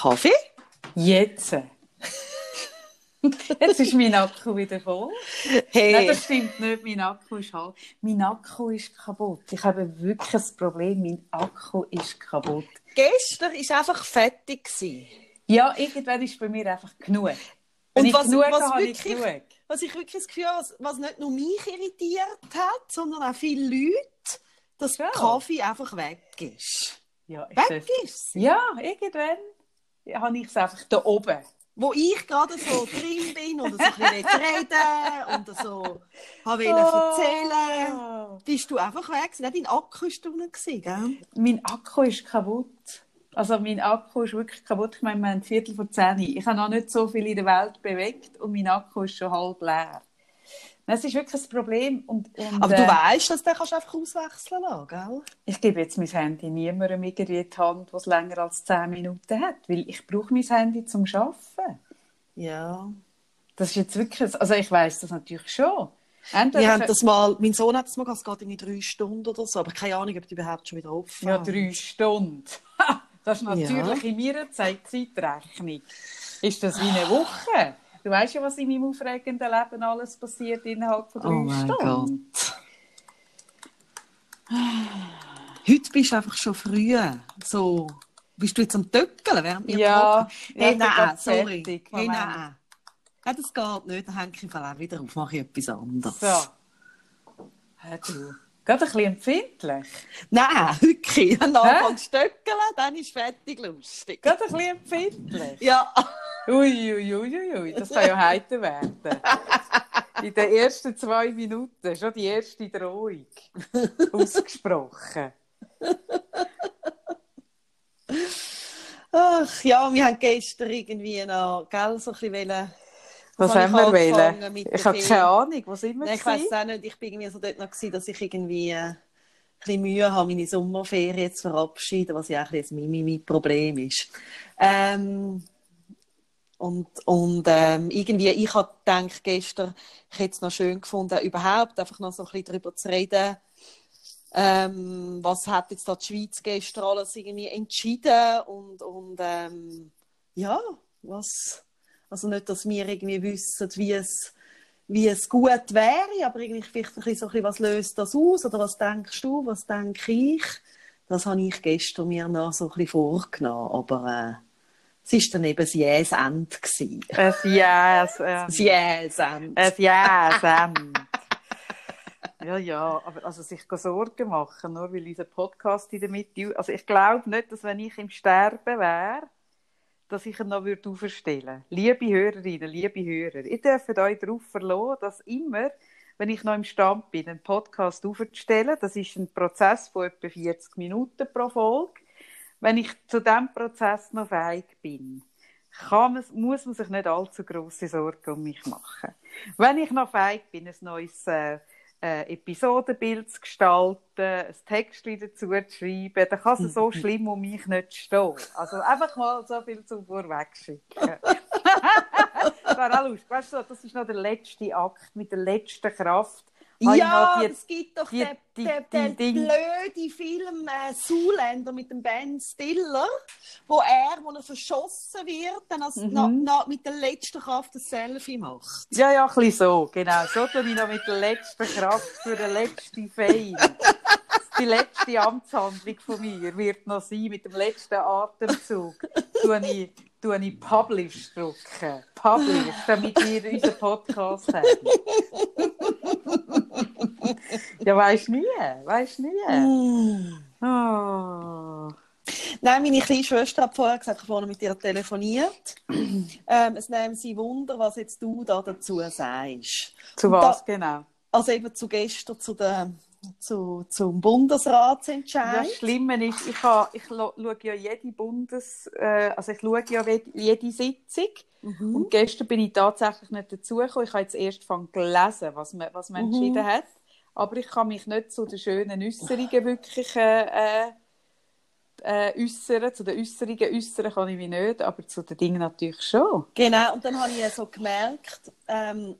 Kaffee? Jetzt. Jetzt ist mein Akku wieder voll. Hey. Nein, das stimmt nicht. Mein Akku ist halb. Mein Akku ist kaputt. Ich habe wirklich ein Problem. Mein Akku ist kaputt. Gestern war einfach fertig. Ja, irgendwann ist bei mir einfach genug. Wenn Und ich was, genug was, habe, habe ich wirklich, genug. was ich wirklich das Gefühl habe, was, nicht nur mich irritiert hat, sondern auch viele Leute, dass Ja. Kaffee einfach weg ist. Ja, Weg ist ja, irgendwann habe ich es einfach da oben. Wo ich gerade so drin bin und so ein bisschen reden und so habe Oh. erzählen bist du einfach weg. Nicht dein Akku war drinnen, gell? Mein Akku ist kaputt. Also mein Akku ist wirklich kaputt. Ich meine, wir haben ein Viertel vor zehn. Ich habe noch nicht so viel in der Welt bewegt und mein Akku ist schon halb leer. Das ist wirklich ein Problem. Und, und, Aber du äh, weißt, dass du kannst einfach auswechseln lassen, gell? Ich gebe jetzt mein Handy niemandem irgendwie in die Hand, was länger als zehn Minuten hat, weil ich brauche mein Handy zum Arbeiten. Ja. Das ist jetzt wirklich, also ich weiß das natürlich schon. Entweder Wir haben das mal, mein Sohn hat das mal, es geht irgendwie drei Stunden oder so, aber keine Ahnung, ob die überhaupt schon wieder offen ja drei Stunden. Das ist natürlich in meiner Zeit Zeitrechnung. Ist das wie eine Woche? Du weißt ja, was in meinem aufregenden Leben alles passiert innerhalb von drei Oh Stunden. Heute bist du einfach schon früh. So, bist du jetzt am Töckeln, während wir Ja, ja, Hey, bin nein, sorry. fertig. Hey, nein. Nein, das geht nicht. Dann hänge ich auch wieder auf, mache ich etwas anderes. So. Hä, du. Gerade ein bisschen empfindlich. Nein, wirklich. Hä? anfängst zu töckeln, dann ist fertig lustig. Gerade ein bisschen empfindlich. Ja. Ui, ui, ui, ui, das kann ja heiter werden. In den ersten zwei Minuten, schon die erste Drohung ausgesprochen. Ach ja, wir haben gestern irgendwie noch, gell, so ein bisschen wollen, Was habe haben wir angefangen wollen? Ich habe keine Ahnung, wo sind wir? Nein, ich weiß auch nicht, ich bin irgendwie so dort noch gewesen, dass ich irgendwie äh, ein bisschen Mühe habe, meine Sommerferien zu verabschieden, was ja auch ein bisschen mein, mein, mein Problem ist. Ähm, und und ähm, irgendwie, ich habe gedacht gestern, ich hätte es noch schön gefunden, überhaupt einfach noch so ein bisschen darüber zu reden, ähm, was hat jetzt da die Schweiz gestern alles irgendwie entschieden? Und, und ähm, ja, was, also nicht, dass wir irgendwie wissen, wie es, wie es gut wäre, aber irgendwie vielleicht ein bisschen so ein bisschen, was löst das aus? Oder was denkst du, was denke ich? Das habe ich gestern mir noch so ein bisschen vorgenommen, aber äh, es war dann eben Ende. gewesen. Ein Ähm, jähes Ende. ein. Ähm. Ja, ja, aber also sich Sorgen machen, nur weil unser Podcast in der Mitte. Also ich glaube nicht, dass wenn ich im Sterben wäre, dass ich ihn noch würde auferstellen. Liebe Hörerinnen, liebe Hörer, ihr dürft euch darauf verlassen, dass immer, wenn ich noch im Stand bin, einen Podcast aufzustellen, das ist ein Prozess von etwa 40 Minuten pro Folge, wenn ich zu diesem Prozess noch fähig bin, kann man, muss man sich nicht allzu grosse Sorgen um mich machen. Wenn ich noch fähig bin, ein neues äh, äh, Episodenbild zu gestalten, ein Text dazu zu schreiben, dann kann es so schlimm um mich nicht stehen. Also einfach mal so viel zum Vorwegschicken. das wäre auch lustig. Weißt du, das ist noch der letzte Akt mit der letzten Kraft. Ja, noch die- es gibt doch die- den, die- den, den blöden Film äh, Zoolander mit dem Ben Stiller, wo er, wo er verschossen wird, dann als, Mhm. na, na, mit der letzten Kraft ein Selfie macht. Ja, ja, ein so, genau. So tue ich noch mit der letzten Kraft für den letzten Fame. Die letzte Amtshandlung von mir wird noch sein, mit dem letzten Atemzug, tue ich, tue ich Publish drücken. Publish, damit wir unseren Podcast haben. ja, weisst nie, weisst nie. Oh. Nein, meine kleine Schwester hat vorher gesagt, ich habe mit ihr telefoniert. ähm, es nehmen sie Wunder, was jetzt du da dazu sagst. Zu was da- genau? Also eben zu gestern zu der, zu, zum Bundesratsentscheid. Das Schlimme ist, ich, ha, ich schaue ja jede Bundes, äh, also ich schaue ja jede, jede Sitzung. Mhm. Und gestern bin ich tatsächlich nicht dazugekommen. Ich habe jetzt erst von gelesen, was man, was man Mhm. entschieden hat. Aber ich kann mich nicht zu den schönen Äußerungen wirklich äh, äh, äußern. Zu den Äußerungen äußern kann ich mich nicht, aber zu den Dingen natürlich schon. Genau, und dann habe ich so gemerkt, ähm,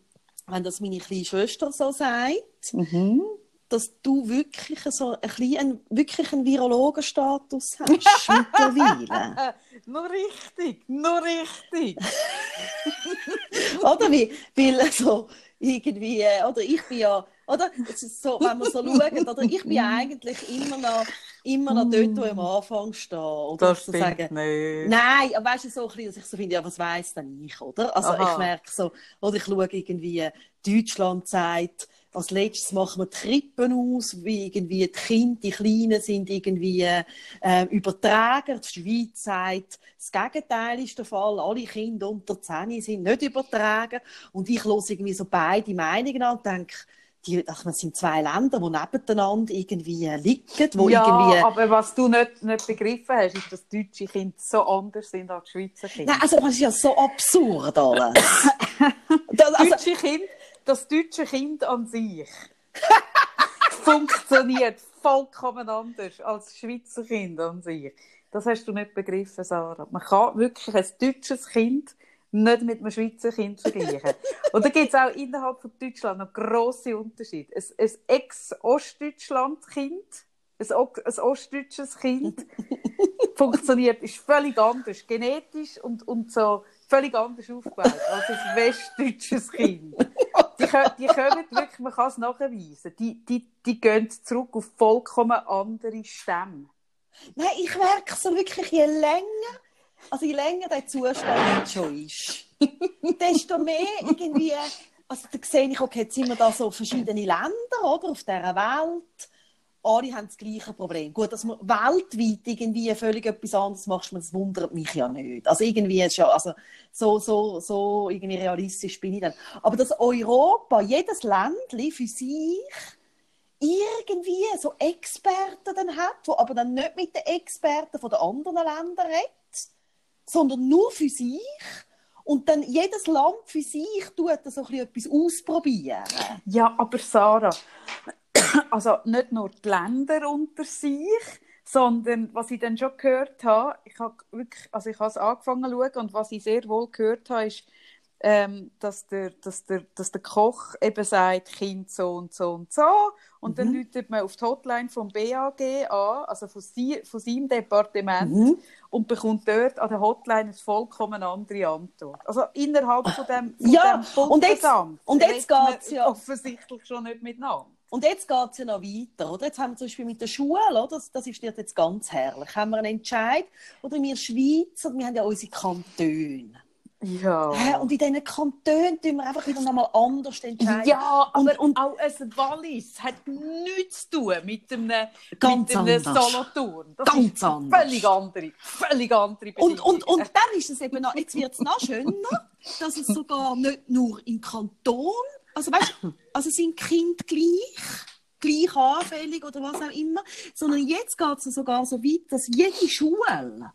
wenn das meine kleine Schwester so sagt, Mhm. dass du wirklich so ein bisschen, wirklich einen Virologenstatus hast mittlerweile. nur richtig, nur richtig. oder wie, weil so irgendwie, äh, oder ich bin ja, oder so, wenn wir so schauen, oder ich bin eigentlich immer noch, immer noch dort, wo ich am Anfang stehe. Oder das stimmt sagen, nicht. Nein, aber weißt du, so ein bisschen, dass ich so finde, ja, was weiss denn ich, oder? Also Aha. ich merke so, oder ich schaue irgendwie, Deutschland sagt, als letztes machen wir die Krippen aus, wie irgendwie die Kinder, die Kleinen sind irgendwie äh, Überträger. Die Schweiz sagt, das Gegenteil ist der Fall. Alle Kinder unter 10 sind nicht übertragen. Und ich höre irgendwie so beide Meinungen an und denke, die, ach, das sind zwei Länder, die nebeneinander irgendwie liegen. Wo ja, irgendwie... aber was du nicht, nicht begriffen hast, ist, dass deutsche Kinder so anders sind als Schweizer Kinder. Nein, also das ist ja so absurd alles. das, also... Deutsche Kinder das deutsche Kind an sich funktioniert vollkommen anders als das Schweizer Kind an sich. Das hast du nicht begriffen, Sarah. Man kann wirklich ein deutsches Kind nicht mit einem Schweizer Kind vergleichen. Und da gibt es auch innerhalb von Deutschland noch grosse Unterschiede. Ein, ein Ex-Ostdeutschland-Kind, ein, ein ostdeutsches Kind, funktioniert, ist völlig anders, genetisch und, und so völlig anders aufgebaut als ein westdeutsches Kind die, die kommen wirklich, man kann es nachweisen, die, die, die gehen zurück auf vollkommen andere Stämme. Nein, ich merke so wirklich, je länger, also je länger der Zustand schon ist, desto mehr irgendwie, also da sehe ich, okay, jetzt sind wir da so verschiedene Länder, oder, auf dieser Welt, alle haben das gleiche Problem. Gut, dass man weltweit irgendwie völlig etwas anderes macht, das wundert mich ja nicht. Also irgendwie ist ja, also so, so, so irgendwie realistisch bin ich dann. Aber dass Europa, jedes Ländli für sich irgendwie so Experten dann hat, wo aber dann nicht mit den Experten von den anderen Ländern redet, sondern nur für sich und dann jedes Land für sich tut so etwas ausprobieren. Ja, aber Sarah, also nicht nur die Länder unter sich, sondern was ich dann schon gehört habe, ich habe wirklich, also ich habe es angefangen zu schauen und was ich sehr wohl gehört habe, ist, ähm, dass, der, dass, der, dass der Koch eben sagt, Kind so und so und so. Und mhm. dann läutet man auf die Hotline vom BAG an, also von, sie, von seinem Departement, mhm. und bekommt dort an der Hotline eine vollkommen andere Antwort. Also innerhalb von dem, von ja, dem und jetzt, und jetzt geht es ja offensichtlich schon nicht miteinander. Und jetzt geht es ja noch weiter, oder? Jetzt haben wir zum Beispiel mit der Schule, oder? Das, das ist jetzt ganz herrlich. Haben wir einen Entscheid, oder wir Schweizer, wir haben ja unsere Kantone. Ja. Und in diesen Kantonen tun wir einfach wieder nochmal anders entscheiden. Ja, aber und, und auch ein Wallis hat nichts zu tun mit einem, ganz mit einem Solothurn. Das ganz ist anders. völlig andere, völlig andere und, und, und dann ist es eben noch, jetzt wird es noch schöner, dass es sogar nicht nur im Kanton also weißt, also sind Kinder gleich, gleich anfällig oder was auch immer, sondern jetzt geht es sogar so weit, dass jede Schule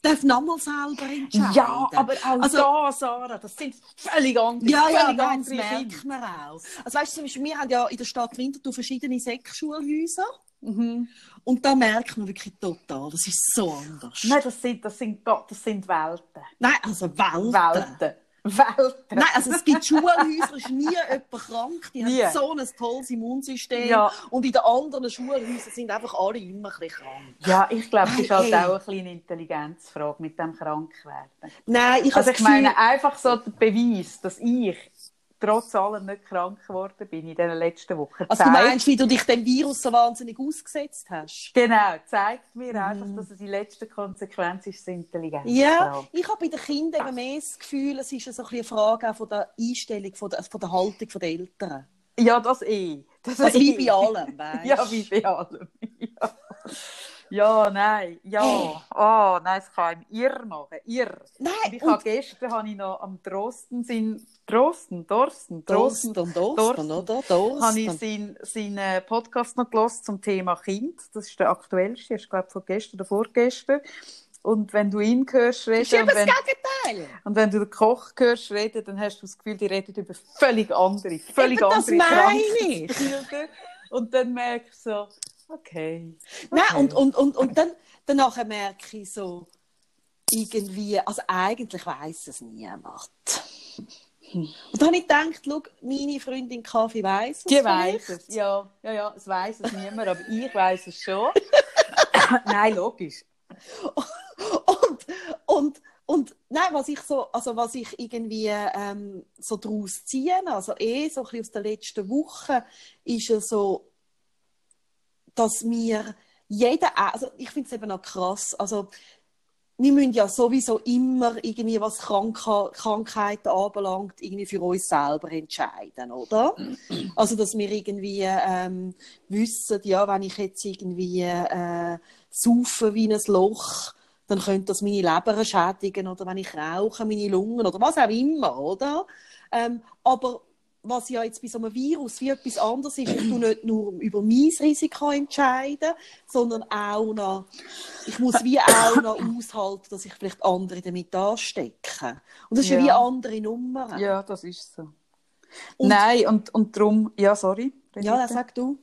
darf nochmal selber entscheiden. Ja, aber auch also, da, Sarah, das sind völlig andere Ja, ja, das merkt man auch. Also weißt du, zum Beispiel, wir haben ja in der Stadt Winterthur verschiedene Sek-Schulhäuser. Mhm. Und da merkt man wirklich total, das ist so anders. Nein, das sind, das sind, das sind Welten. Nein, also Welten. Welten. Welten. Nein, also es gibt Schulhäuser, ist nie jemand krank, die nie. haben so ein tolles Immunsystem. Ja. Und in den anderen Schulhäusern sind einfach alle immer ein bisschen krank. Ja, ich glaube, es ist halt hey. auch eine Intelligenzfrage mit dem Krankwerden. Nein, ich Also ich meine, einfach so der Beweis, dass ich trotz allem nicht krank geworden bin in den letzten Wochen. Also zeigt, du meinst, wie du dich dem Virus so wahnsinnig ausgesetzt hast? Genau, zeigt mir mhm. einfach, dass es die letzte Konsequenz ist, die Intelligenz. Ja, ich habe bei den Kindern eben mehr das Gefühl, es ist so eine Frage auch von der Einstellung, von der, von der Haltung der Eltern. Ja, das eh. Das also eh. wie bei allem, weißt Ja, wie bei allem. Ja. Ja, nein, ja. Oh, nein, es kann einem irr machen, irr. Nein, und ich und... habe gestern habe ich noch am Drosten sind Drosten, Dorsten, Drosten, Dorsten, Dorsten, oder? Dorsten. Habe ich seinen, seinen Podcast noch gelesen zum Thema Kind. Das ist der aktuellste, ich glaube von gestern oder vorgestern. Und wenn du ihn hörst reden... Das ist und wenn, das Gegenteil. Und wenn du den Koch hörst reden, dann hast du das Gefühl, die reden über völlig andere, völlig Eben, andere das meine ich. Und dann merkst du so, Okay. okay. Nein, und, und, und, und dann, danach merke ich so, irgendwie, also eigentlich weiß es niemand. Und dann habe ich gedacht, schau, meine Freundin Kaffee weiss es. Die weiß es, ja. Ja, ja, es weiß es niemand, aber ich weiß es schon. Nein, logisch. Und, und, und nein, was ich so, also was ich irgendwie ähm, so daraus ziehe, also eh so ein bisschen aus der letzten Woche, ist ja so, dass wir jeder, also ich finde es eben auch krass, also wir müssen ja sowieso immer irgendwie, was Krank Krankheiten anbelangt, irgendwie für uns selber entscheiden, oder? Also, dass wir irgendwie ähm, wissen, ja, wenn ich jetzt irgendwie äh, saufe wie ein Loch, dann könnte das meine Leber schädigen oder wenn ich rauche, meine Lungen oder was auch immer, oder? Ähm, aber was ja jetzt bei so einem Virus wie etwas anderes ist, ich tue nicht nur über mein Risiko entscheiden, sondern auch noch, ich muss wie auch noch aushalten, dass ich vielleicht andere damit anstecke. Und das ist ja, ja wie andere Nummer. Ja, das ist so. Und, Nein, und, und darum, ja, sorry. Ja, das sag du.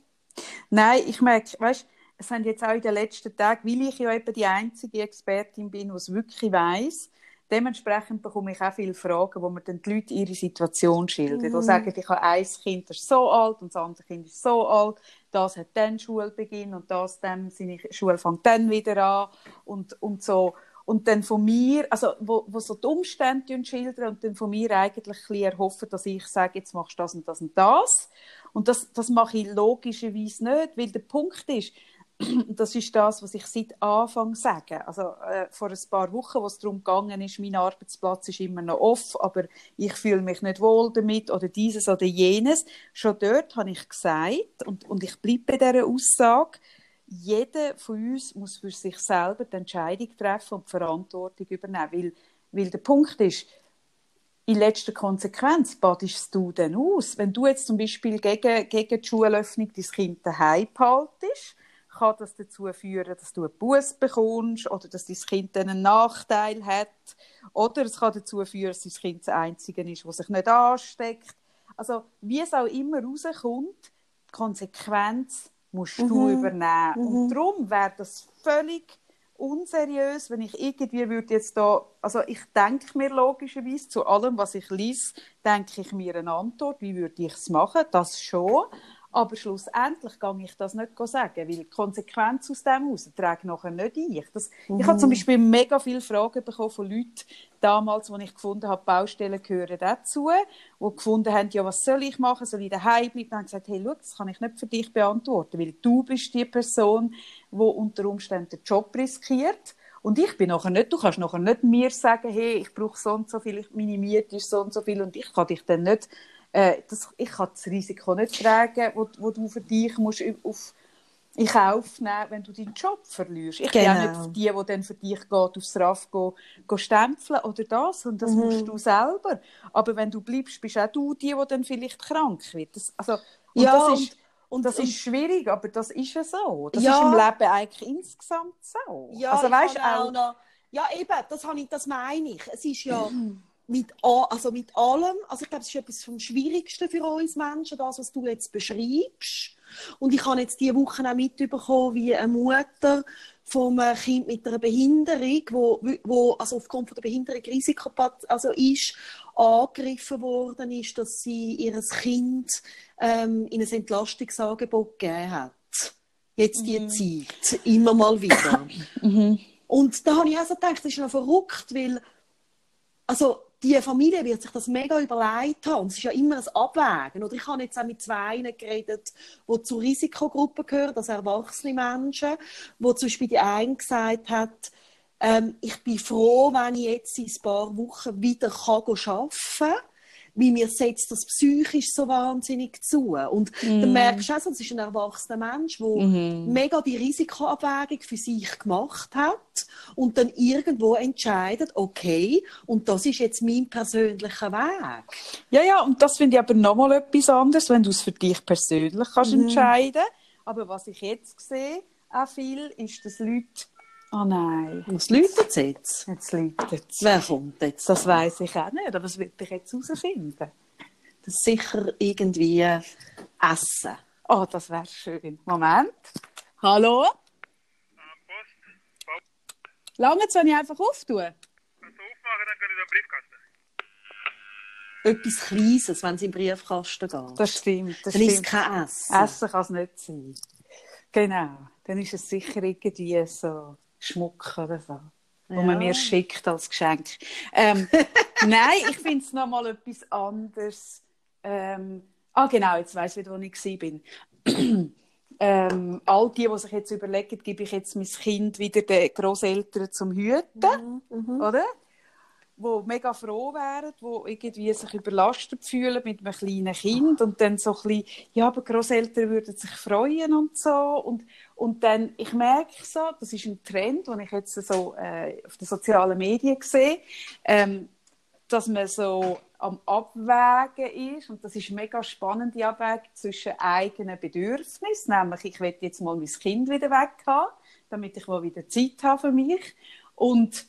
Nein, ich merke, weißt es haben jetzt auch in den letzten Tagen, weil ich ja eben die einzige Expertin bin, die es wirklich weiß, dementsprechend bekomme ich auch viele Fragen, wo mir dann die Leute ihre Situation schildern. Mhm. Die sagen, ich habe ein Kind, das ist so alt und das andere Kind ist so alt, das hat dann Schulbeginn und das dann, seine Schule fängt dann wieder an und, und so. Und dann von mir, also wo, wo so die Umstände schildern und dann von mir eigentlich ein erhoffen, dass ich sage, jetzt machst du das und das und das. Und das, das mache ich logischerweise nicht, weil der Punkt ist, das ist das, was ich seit Anfang sage. Also äh, vor ein paar Wochen, wo es darum gegangen ist, mein Arbeitsplatz ist immer noch off, aber ich fühle mich nicht wohl damit oder dieses oder jenes. Schon dort habe ich gesagt und, und ich bleibe bei dieser Aussage, jeder von uns muss für sich selber die Entscheidung treffen und die Verantwortung übernehmen, weil, weil der Punkt ist, in letzter Konsequenz badest du denn aus. Wenn du jetzt zum Beispiel gegen, gegen die Schulöffnung dein Kind daheim behaltest, kann das dazu führen, dass du einen Bus bekommst oder dass dein Kind einen Nachteil hat. Oder es kann dazu führen, dass dein Kind das Einzige ist, das sich nicht ansteckt. Also, wie es auch immer rauskommt, die Konsequenz musst mhm. du übernehmen. Mhm. Und darum wäre das völlig unseriös, wenn ich irgendwie würde jetzt da, also ich denke mir logischerweise zu allem, was ich lese, denke ich mir eine Antwort, wie würde ich es machen, das schon, aber schlussendlich kann ich das nicht sagen, weil die Konsequenz aus dem heraus trägt nachher nicht ich. Das, mhm. Ich habe zum Beispiel mega viele Fragen bekommen von Leuten damals, als ich gefunden habe, Baustellen gehören dazu, die gefunden haben, ja, was soll ich machen, soll ich daheim bleiben? Dann habe ich gesagt, hey, schau, das kann ich nicht für dich beantworten, weil du bist die Person, die unter Umständen den Job riskiert. Und ich bin nachher nicht, du kannst nachher nicht mir sagen, hey, ich brauche so und so viel, meine Miete ist so und so viel und ich kann dich dann nicht äh, das, ich kann das Risiko nicht tragen, wo, wo du für dich musst auf in Kauf nehmen, wenn du deinen Job verlierst. Ich genau. auch nicht genau. die, die dann für dich geht, aufs RAF go, go stempeln oder das, und das mhm. musst du selber. Aber wenn du bleibst, bist auch du die, die dann vielleicht krank wird. Das, also, und ja, das ist, und, das und, ist schwierig, aber das ist ja so. Das ja. ist im Leben eigentlich insgesamt so. Ja, also, weißt, auch, auch noch, ja eben, das, ich, das meine ich. Es ist ja... mit, also mit allem, also ich glaube, es ist etwas vom Schwierigsten für uns Menschen, das, was du jetzt beschreibst. Und ich habe jetzt diese Woche auch mitbekommen, wie eine Mutter vom Kind mit einer Behinderung, wo, wo also aufgrund von der Behinderung Risiko also ist, angegriffen worden ist, dass sie ihr Kind ähm, in ein Entlastungsangebot gegeben hat. Jetzt die mhm. Zeit, immer mal wieder. mhm. Und da habe ich auch so gedacht, das ist noch verrückt, weil also die Familie wird sich das mega überlegt haben. Es ist ja immer ein Abwägen. Oder ich habe jetzt auch mit zwei geredet, die zur Risikogruppe gehören, also erwachsene Menschen, wo zum Beispiel die eine gesagt hat, ähm, ich bin froh, wenn ich jetzt in ein paar Wochen wieder arbeiten kann wie mir setzt das psychisch so wahnsinnig zu. Und mm. dann merkst du auch, das ist ein erwachsener Mensch, der mm. mega die Risikoabwägung für sich gemacht hat und dann irgendwo entscheidet, okay, und das ist jetzt mein persönlicher Weg. Ja, ja, und das finde ich aber nochmal etwas anderes, wenn du es für dich persönlich kannst mm. entscheiden. Aber was ich jetzt sehe, auch viel, ist, dass Leute Oh nein. Was läutet jetzt? Jetzt läutet es. Wer kommt jetzt? Das weiß ich auch nicht, aber das wird ich jetzt herausfinden. Das ist sicher irgendwie Essen. Oh, das wäre schön. Moment. Hallo? Post. Lange wenn ich einfach auftue? Kannst du aufmachen, dann kann ich den Briefkasten. etwas Kleines, wenn es im Briefkasten geht. Das stimmt. Das dann ist stimmt. kein Essen. Essen kann es nicht sein. Genau. Dann ist es sicher irgendwie so Schmuck oder so. Wo man Ja. mir schickt als Geschenk. Ähm, nein, ich finde es nochmal etwas anderes. Ähm, ah, genau, jetzt weiss ich wieder, wo ich war. ähm, all die, die sich jetzt überlegen, gebe ich jetzt mein Kind wieder den Großeltern zum Hüten, Mhm. oder? Wo mega froh wären, wo irgendwie sich überlastet fühlen mit einem kleinen Kind und dann so ein bisschen, ja, aber Großeltern würden sich freuen und so. Und und dann, ich merke so, das ist ein Trend, den ich jetzt so äh, auf den sozialen Medien sehe, ähm, dass man so am Abwägen ist. Und das ist eine mega spannende Abwägung zwischen eigenen Bedürfnissen, nämlich ich will jetzt mal mein Kind wieder weg haben, damit ich mal wieder Zeit habe für mich. Und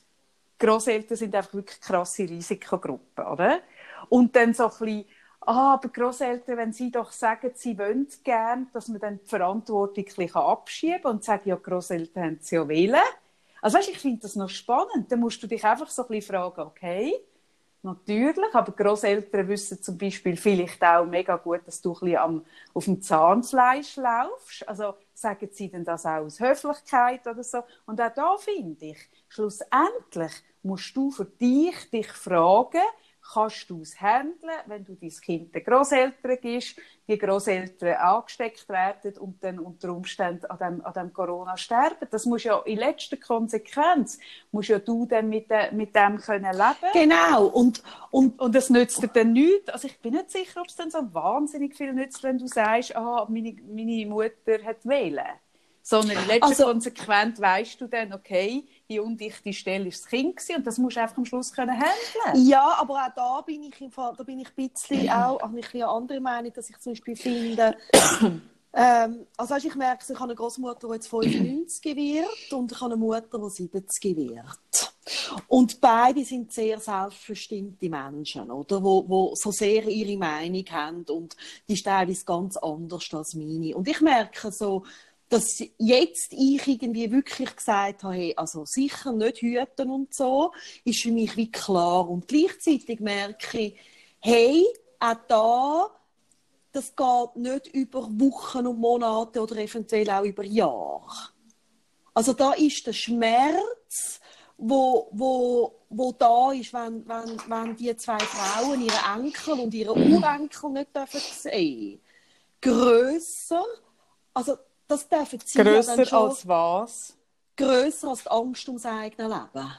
Großeltern sind einfach wirklich krasse Risikogruppen, oder? Und dann so ein bisschen, ah, aber Großeltern, wenn sie doch sagen, sie wollen gern, dass man dann die Verantwortung ein bisschen abschieben kann und sagen, ja, Großeltern haben sie ja wählen. Also weißt, ich finde das noch spannend. Dann musst du dich einfach so ein bisschen fragen, okay, natürlich, aber Großeltern wissen zum Beispiel vielleicht auch mega gut, dass du ein bisschen am, auf dem Zahnfleisch laufst. Also sagen sie denn das auch aus Höflichkeit oder so? Und auch da finde ich, schlussendlich musst du für dich dich fragen, kannst du es handeln, wenn du dein Kind den Großeltern gibst, die Großeltern angesteckt werden und dann unter Umständen an dem, an dem Corona sterben. Das muss ja in letzter Konsequenz, musst ja du dann mit, de, mit dem können leben Genau. Und, und und es nützt dir dann nichts. Also ich bin nicht sicher, ob es dann so wahnsinnig viel nützt, wenn du sagst, ah, meine, meine Mutter hat wählen. Sondern in letzter Also- Konsequenz weißt du dann, okay, die undichte Stelle war das Kind gewesen, und das musst du einfach am Schluss können handeln. Ja, aber auch da bin ich, im Fall, da bin ich ein bisschen auch ich ein bisschen eine andere Meinung, dass ich zum Beispiel finde, ähm, also weißt, ich merke, ich habe eine Großmutter, die jetzt 95 wird und ich habe eine Mutter, die 70 wird. Und beide sind sehr selbstbestimmte Menschen, oder? Wo, wo so sehr ihre Meinung haben und die ist teilweise ganz anders als meine. Und ich merke so, dass jetzt ich irgendwie wirklich gesagt habe, hey, also sicher nicht hüten und so, ist für mich wie klar. Und gleichzeitig merke ich, hey, auch da, das geht nicht über Wochen und Monate oder eventuell auch über Jahre. Also da ist der Schmerz, wo, wo, wo da ist, wenn, wenn, wenn die zwei Frauen ihre Enkel und ihre Urenkel nicht dürfen sehen grösser, also das dürfen sie ja dann Grösser schon, als was? grösser als die Angst ums eigene Leben.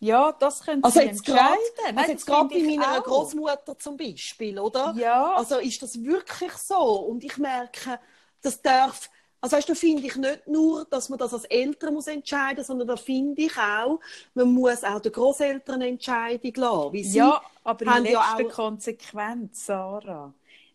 Ja, das können Also jetzt gerade also jetzt gerade bei meiner auch. Großmutter zum Beispiel, oder? Ja. Also ist das wirklich so? Und ich merke, das darf, also weißt du, finde ich nicht nur, dass man das als Eltern muss entscheiden, sondern da finde ich auch, man muss auch der Großeltern eine Entscheidung lassen. Ja, aber in haben ja letzter auch- Konsequenz, Sarah,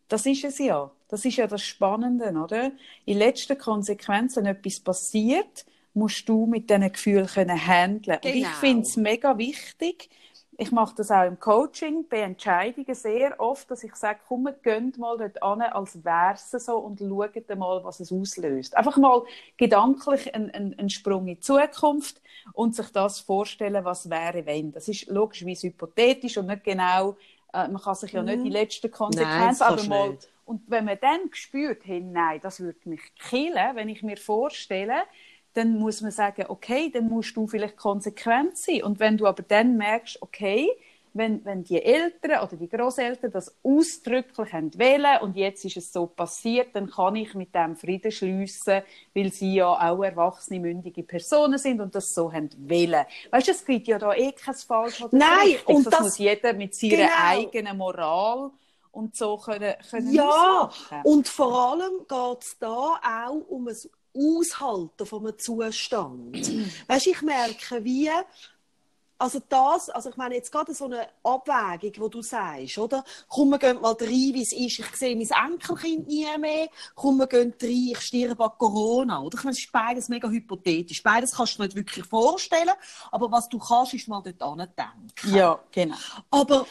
das ist es ja. Das ist ja das Spannende, oder? In letzter Konsequenz, wenn etwas passiert, musst du mit diesen Gefühlen können handeln. Und ich Genau. finde es mega wichtig. Ich mache das auch im Coaching, bei Entscheidungen sehr oft, dass ich sage, komm, geht mal dort an, als wäre es so und schaut mal, was es auslöst. Einfach mal gedanklich einen, einen, einen Sprung in die Zukunft und sich das vorstellen, was wäre, wenn. Das ist logischerweise hypothetisch und nicht genau, äh, man kann sich ja nicht die letzte Konsequenz, das aber mal nicht. Und wenn man dann spürt, hey, nein, das würde mich killen, wenn ich mir vorstelle, dann muss man sagen, okay, dann musst du vielleicht konsequent sein. Und wenn du aber dann merkst, okay, wenn, wenn die Eltern oder die Großeltern das ausdrücklich haben wollen und jetzt ist es so passiert, dann kann ich mit dem Frieden schliessen, weil sie ja auch erwachsene, mündige Personen sind und das so haben wollen. Weißt du, es gibt ja da eh kein Falsch oder Nein, richtig. und das, das- muss jeder mit seiner Genau. eigenen Moral und so können, können Ja, ausmachen. und vor allem geht es da auch um ein Aushalten von einem Zustand. weißt, ich merke, wie, also das, also ich meine jetzt gerade so eine Abwägung, wo du sagst, oder? Komm, wir gehen mal rein, wie es ist. Ich sehe mein Enkelkind nie mehr. Komm, wir gehen rein, ich sterbe an Corona. Oder? Ich meine, es ist beides mega hypothetisch. Beides kannst du nicht wirklich vorstellen. Aber was du kannst, ist mal dort denken. Ja, genau. Aber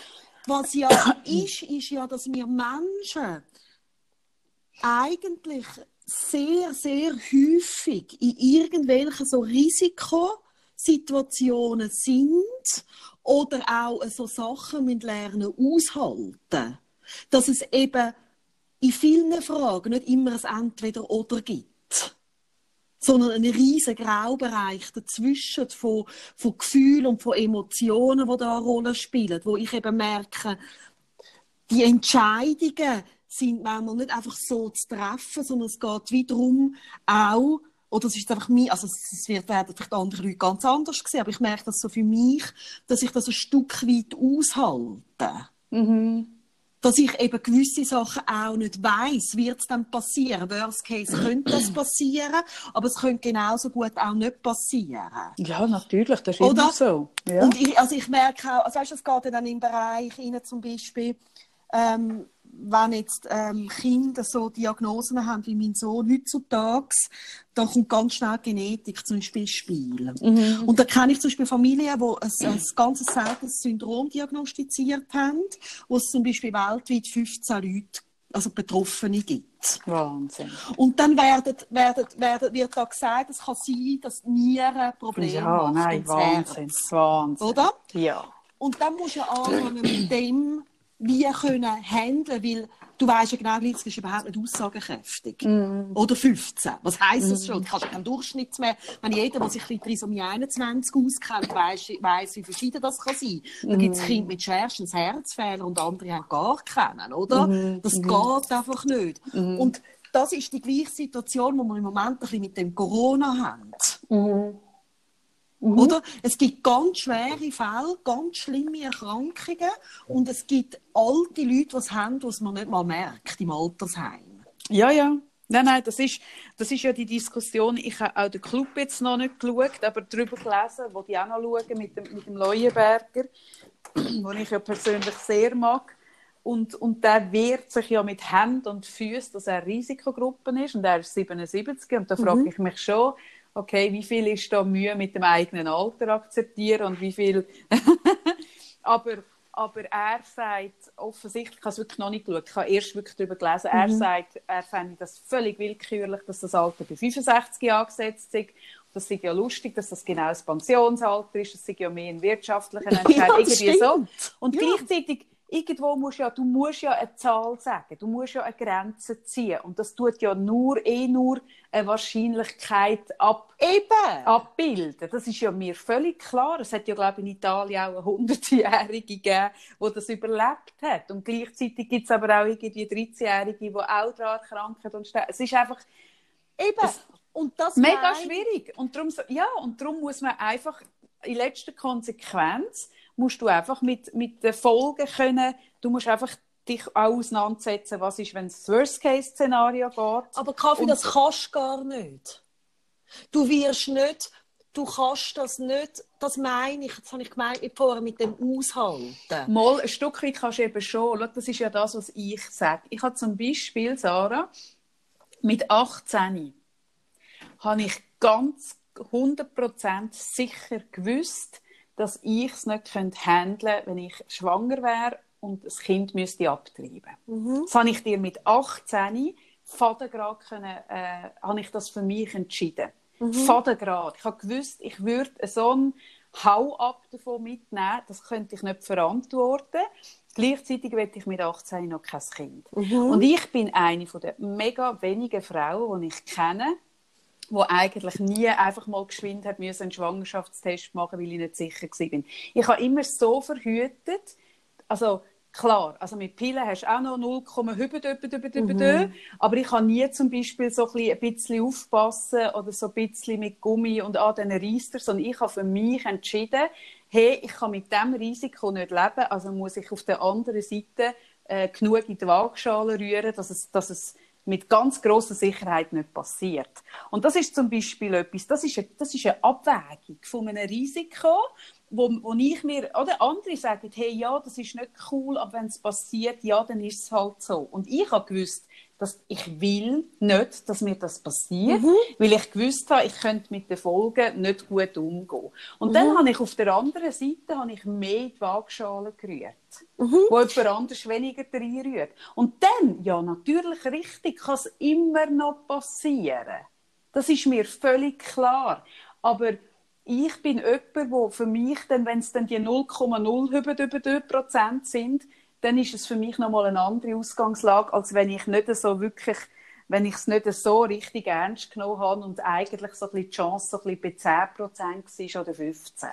was ja ist, ist ja, dass wir Menschen eigentlich sehr, sehr häufig in irgendwelchen so Risikosituationen sind, oder auch so Sachen mit lernen aushalten, dass es eben in vielen Fragen nicht immer ein Entweder-Oder gibt, sondern einen riesen Graubereich dazwischen von, von Gefühlen und von Emotionen, die da eine Rolle spielen, wo ich eben merke, die Entscheidungen sind manchmal nicht einfach so zu treffen, sondern es geht wiederum auch oder es ist einfach mir, also es wird, werden vielleicht andere Leute ganz anders sehen, aber ich merke das so für mich, dass ich das ein Stück weit aushalte. Mhm. Dass ich eben gewisse Sachen auch nicht weiß, wird es dann passieren. Worst Case könnte das passieren, aber es könnte genauso gut auch nicht passieren. Ja, natürlich, das ist Oder? immer so. Ja. Und ich, also ich merke auch, also weißt, es geht dann im Bereich rein, zum Beispiel, ähm, wenn jetzt ähm, Kinder so Diagnosen haben wie mein Sohn heutzutage, dann kommt ganz schnell Genetik zum Beispiel Spiel. Mhm. Und da kenne ich zum Beispiel Familien, die ein, ein ganz seltenes Syndrom diagnostiziert haben, wo es zum Beispiel weltweit 15 Leute, also Betroffene gibt. Wahnsinn. Und dann werden, werden, werden, wird da gesagt, es kann sein, dass Nieren Probleme ja, macht. Nein, Wahnsinn, Wahnsinn. Oder? Ja. Und dann musst du ja anfangen mit dem, wie können handeln, weil du weißt ja genau, das ist überhaupt nicht aussagekräftig. Mm. Oder 15. Was heisst das mm. schon? Du kannst keinen Durchschnitt mehr. Wenn jeder, der sich mit Trisomie 21 auskennt, weiss, weiss, wie verschieden das kann sein. Da gibt es mm. Kinder mit schwerstens Herzfehler und andere haben gar keinen, oder? Mm. Das mm. geht einfach nicht. Und das ist die gleiche Situation, die wir im Moment ein bisschen mit dem Corona haben. Mhm. Oder? Es gibt ganz schwere Fälle, ganz schlimme Erkrankungen und es gibt alte Leute, die es haben, die man nicht mal merkt im Altersheim. Ja, ja. Nein, nein, das ist, das ist ja die Diskussion. Ich habe auch den Club jetzt noch nicht geschaut, aber darüber gelesen, wo die auch noch schauen mit dem, mit dem Leuenberger, den ich ja persönlich sehr mag. Und, und der wehrt sich ja mit Händen und Füßen, dass er Risikogruppen ist. Und er ist 77. Und da frage mhm. ich mich schon, okay, wie viel ist da Mühe mit dem eigenen Alter akzeptieren und wie viel. aber, aber er sagt, offensichtlich, ich habe es wirklich noch nicht geschaut, ich habe erst wirklich darüber gelesen, mhm. er sagt, er fände das völlig willkürlich, dass das Alter bei 65 Jahren gesetzt ist. Das ist ja lustig, dass das genau das Pensionsalter ist. Das ist ja mehr ein wirtschaftlicher Entscheid. Ja, irgendwie so. Und ja. gleichzeitig irgendwo musst ja, du musst ja eine Zahl sagen, du musst ja eine Grenze ziehen und das tut ja nur eh nur eine Wahrscheinlichkeit ab, Eben. abbilden. Das ist ja mir völlig klar. Es hat ja glaube ich in Italien auch eine hundertjährige gegeben, die das überlebt hat und gleichzeitig gibt es aber auch irgendwie 13-jährige, die auch daran erkranken und sterben. Es ist einfach Eben. und das mega schwierig und darum ja und darum muss man einfach in letzter Konsequenz musst du einfach mit, mit den Folgen können, du musst einfach dich auch auseinandersetzen, was ist, wenn es das Worst-Case-Szenario geht. Aber Kaffee, das kannst du gar nicht. Du wirst nicht, du kannst das nicht, das meine ich, das habe ich gemeint vorher mit dem Aushalten. Mal, ein Stück weit kannst du eben schon, Schau, das ist ja das, was ich sage. Ich habe zum Beispiel, Sarah, mit 18 habe ich ganz 100% sicher gewusst, dass ich es nicht handeln könnte, wenn ich schwanger wäre und das Kind müsste abtreiben. Mhm. Das habe ich dir mit 18 Fadengrad können, äh, habe ich das für mich entschieden. Mhm. Fadengrad. Ich habe gewusst, ich würde so einen Hau ab davon mitnehmen, das könnte ich nicht verantworten. Gleichzeitig will ich mit 18 noch kein Kind. Mhm. Und ich bin eine von den mega wenigen Frauen, die ich kenne, wo eigentlich nie einfach mal geschwind hat müssen einen Schwangerschaftstest machen, weil ich nicht sicher war. Ich habe immer so verhütet, also klar, also mit Pillen hast du auch noch 0, mhm. aber ich habe nie zum Beispiel so ein bisschen aufpassen oder so ein bisschen mit Gummi und an diesen Reister, sondern ich habe für mich entschieden, hey, ich kann mit diesem Risiko nicht leben, also muss ich auf der anderen Seite äh, genug in die Waagschale rühren, dass es, dass es mit ganz großer Sicherheit nicht passiert. Und das ist zum Beispiel etwas, das ist eine, das ist eine Abwägung von einem Risiko, wo, wo ich mir, oder andere sagen, hey, ja, das ist nicht cool, aber wenn es passiert, ja, dann ist es halt so. Und ich habe gewusst, dass ich will nicht, dass mir das passiert, mhm. weil ich gewusst habe, ich könnte mit den Folgen nicht gut umgehen. Und mhm. dann habe ich auf der anderen Seite habe ich mehr die Waagschale gerührt, mhm. wo jemand anders weniger reinrührt. Und dann, ja, natürlich richtig, kann es immer noch passieren. Das ist mir völlig klar. Aber ich bin jemand, wo für mich dann, wenn es dann die 0,0 über, über Prozent sind, dann ist es für mich nochmal eine andere Ausgangslage, als wenn ich nicht so wirklich, wenn ich es nicht so richtig ernst genommen habe und eigentlich so ein bisschen die Chance so ein bisschen bei 10 Prozent war oder 15.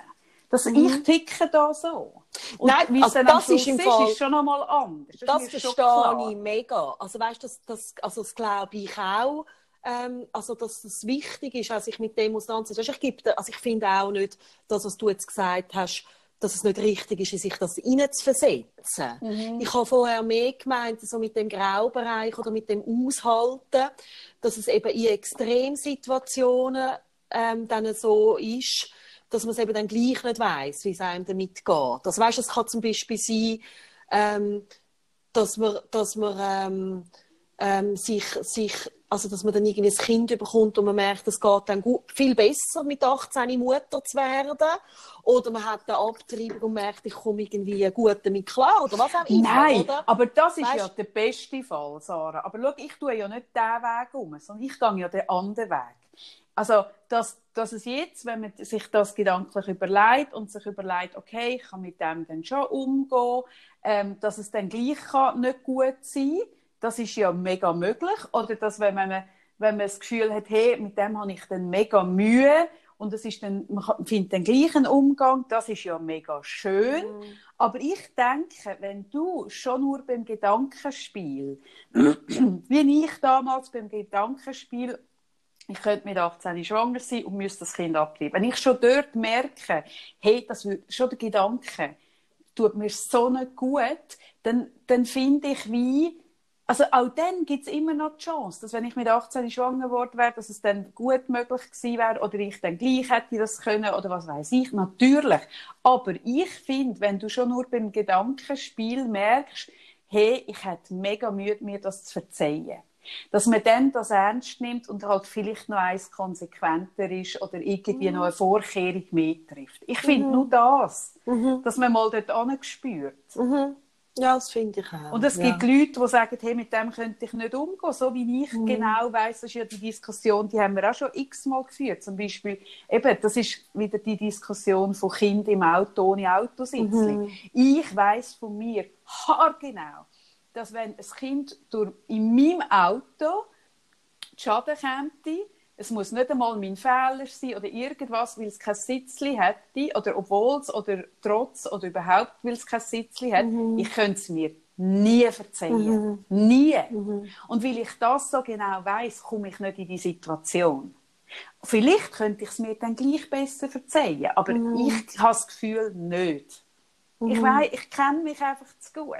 Das, mhm. Ich ticke da so. Und Nein, also das ist im Fall, ist, ist schon nochmal anders. Das, das verstehe ich mega. Also weißt, das, das, also das glaube ich auch. Ähm, also dass es wichtig ist, als ich mit dem auseinandersetze. Ich, also ich finde auch nicht, dass was du jetzt gesagt hast, dass es nicht richtig ist, sich das hineinzuversetzen. Mhm. Ich habe vorher mehr gemeint, so mit dem Graubereich oder mit dem Aushalten, dass es eben in Extremsituationen ähm, dann so ist, dass man es eben dann gleich nicht weiß, wie es einem damit geht. Das weißt, es kann zum Beispiel sein, ähm, dass man, dass man ähm, ähm, sich, sich, also dass man dann irgendwie ein Kind bekommt und man merkt, es geht dann gut, viel besser mit 18 Mutter zu werden. Oder man hat eine Abtreibung und merkt, ich komme irgendwie gut damit klar. Oder was auch immer. Nein, oder? aber das ist weißt? ja der beste Fall, Sarah. Aber schau, ich tue ja nicht diesen Weg um, sondern ich gehe ja den anderen Weg. Also, dass, dass es jetzt, wenn man sich das gedanklich überlegt und sich überlegt, okay, ich kann mit dem dann schon umgehen, ähm, dass es dann gleich kann nicht gut sein kann, das ist ja mega möglich. Oder dass, wenn man, wenn man das Gefühl hat, hey, mit dem habe ich dann mega Mühe und es ist dann, man findet den gleichen Umgang, das ist ja mega schön. Mm. Aber ich denke, wenn du schon nur beim Gedankenspiel, wie ich damals beim Gedankenspiel, ich könnte mit 18 schwanger sein und müsste das Kind abtreiben. Wenn ich schon dort merke, hey, das wird, schon der Gedanke tut mir so nicht gut, dann, dann finde ich wie, also auch dann gibt es immer noch die Chance, dass wenn ich mit 18 schwanger geworden wäre, dass es dann gut möglich gewesen wäre oder ich dann gleich hätte das können oder was weiß ich. Natürlich. Aber ich finde, wenn du schon nur beim Gedankenspiel merkst, hey, ich hätte mega Mühe, mir das zu verzeihen. Dass man dann das ernst nimmt und halt vielleicht noch eins konsequenter ist oder irgendwie mhm. noch eine Vorkehrung mehr trifft. Ich finde mhm. nur das, mhm. dass man mal dort angespürt. Mhm. Ja, das finde ich auch. Und es gibt Leute, die sagen, hey, mit dem könnte ich nicht umgehen. So wie ich mhm. genau weiß, das ist ja die Diskussion, die haben wir auch schon x-mal geführt. Zum Beispiel, eben, das ist wieder die Diskussion von Kind im Auto ohne Autositzli. Mhm. Ich weiß von mir haargenau, dass wenn ein Kind durch, in meinem Auto Schaden käme, es muss nicht einmal mein Fehler sein oder irgendwas, weil es kein Sitzli hätte oder obwohl es oder trotz oder überhaupt, weil es kein Sitzli hat. Mhm. Ich könnte es mir nie verzeihen. Mhm. Nie. Mhm. Und weil ich das so genau weiß, komme ich nicht in die Situation. Vielleicht könnte ich es mir dann gleich besser verzeihen, aber mhm. ich habe das Gefühl nicht. Ich, mhm. weiss, ich kenne mich einfach zu gut.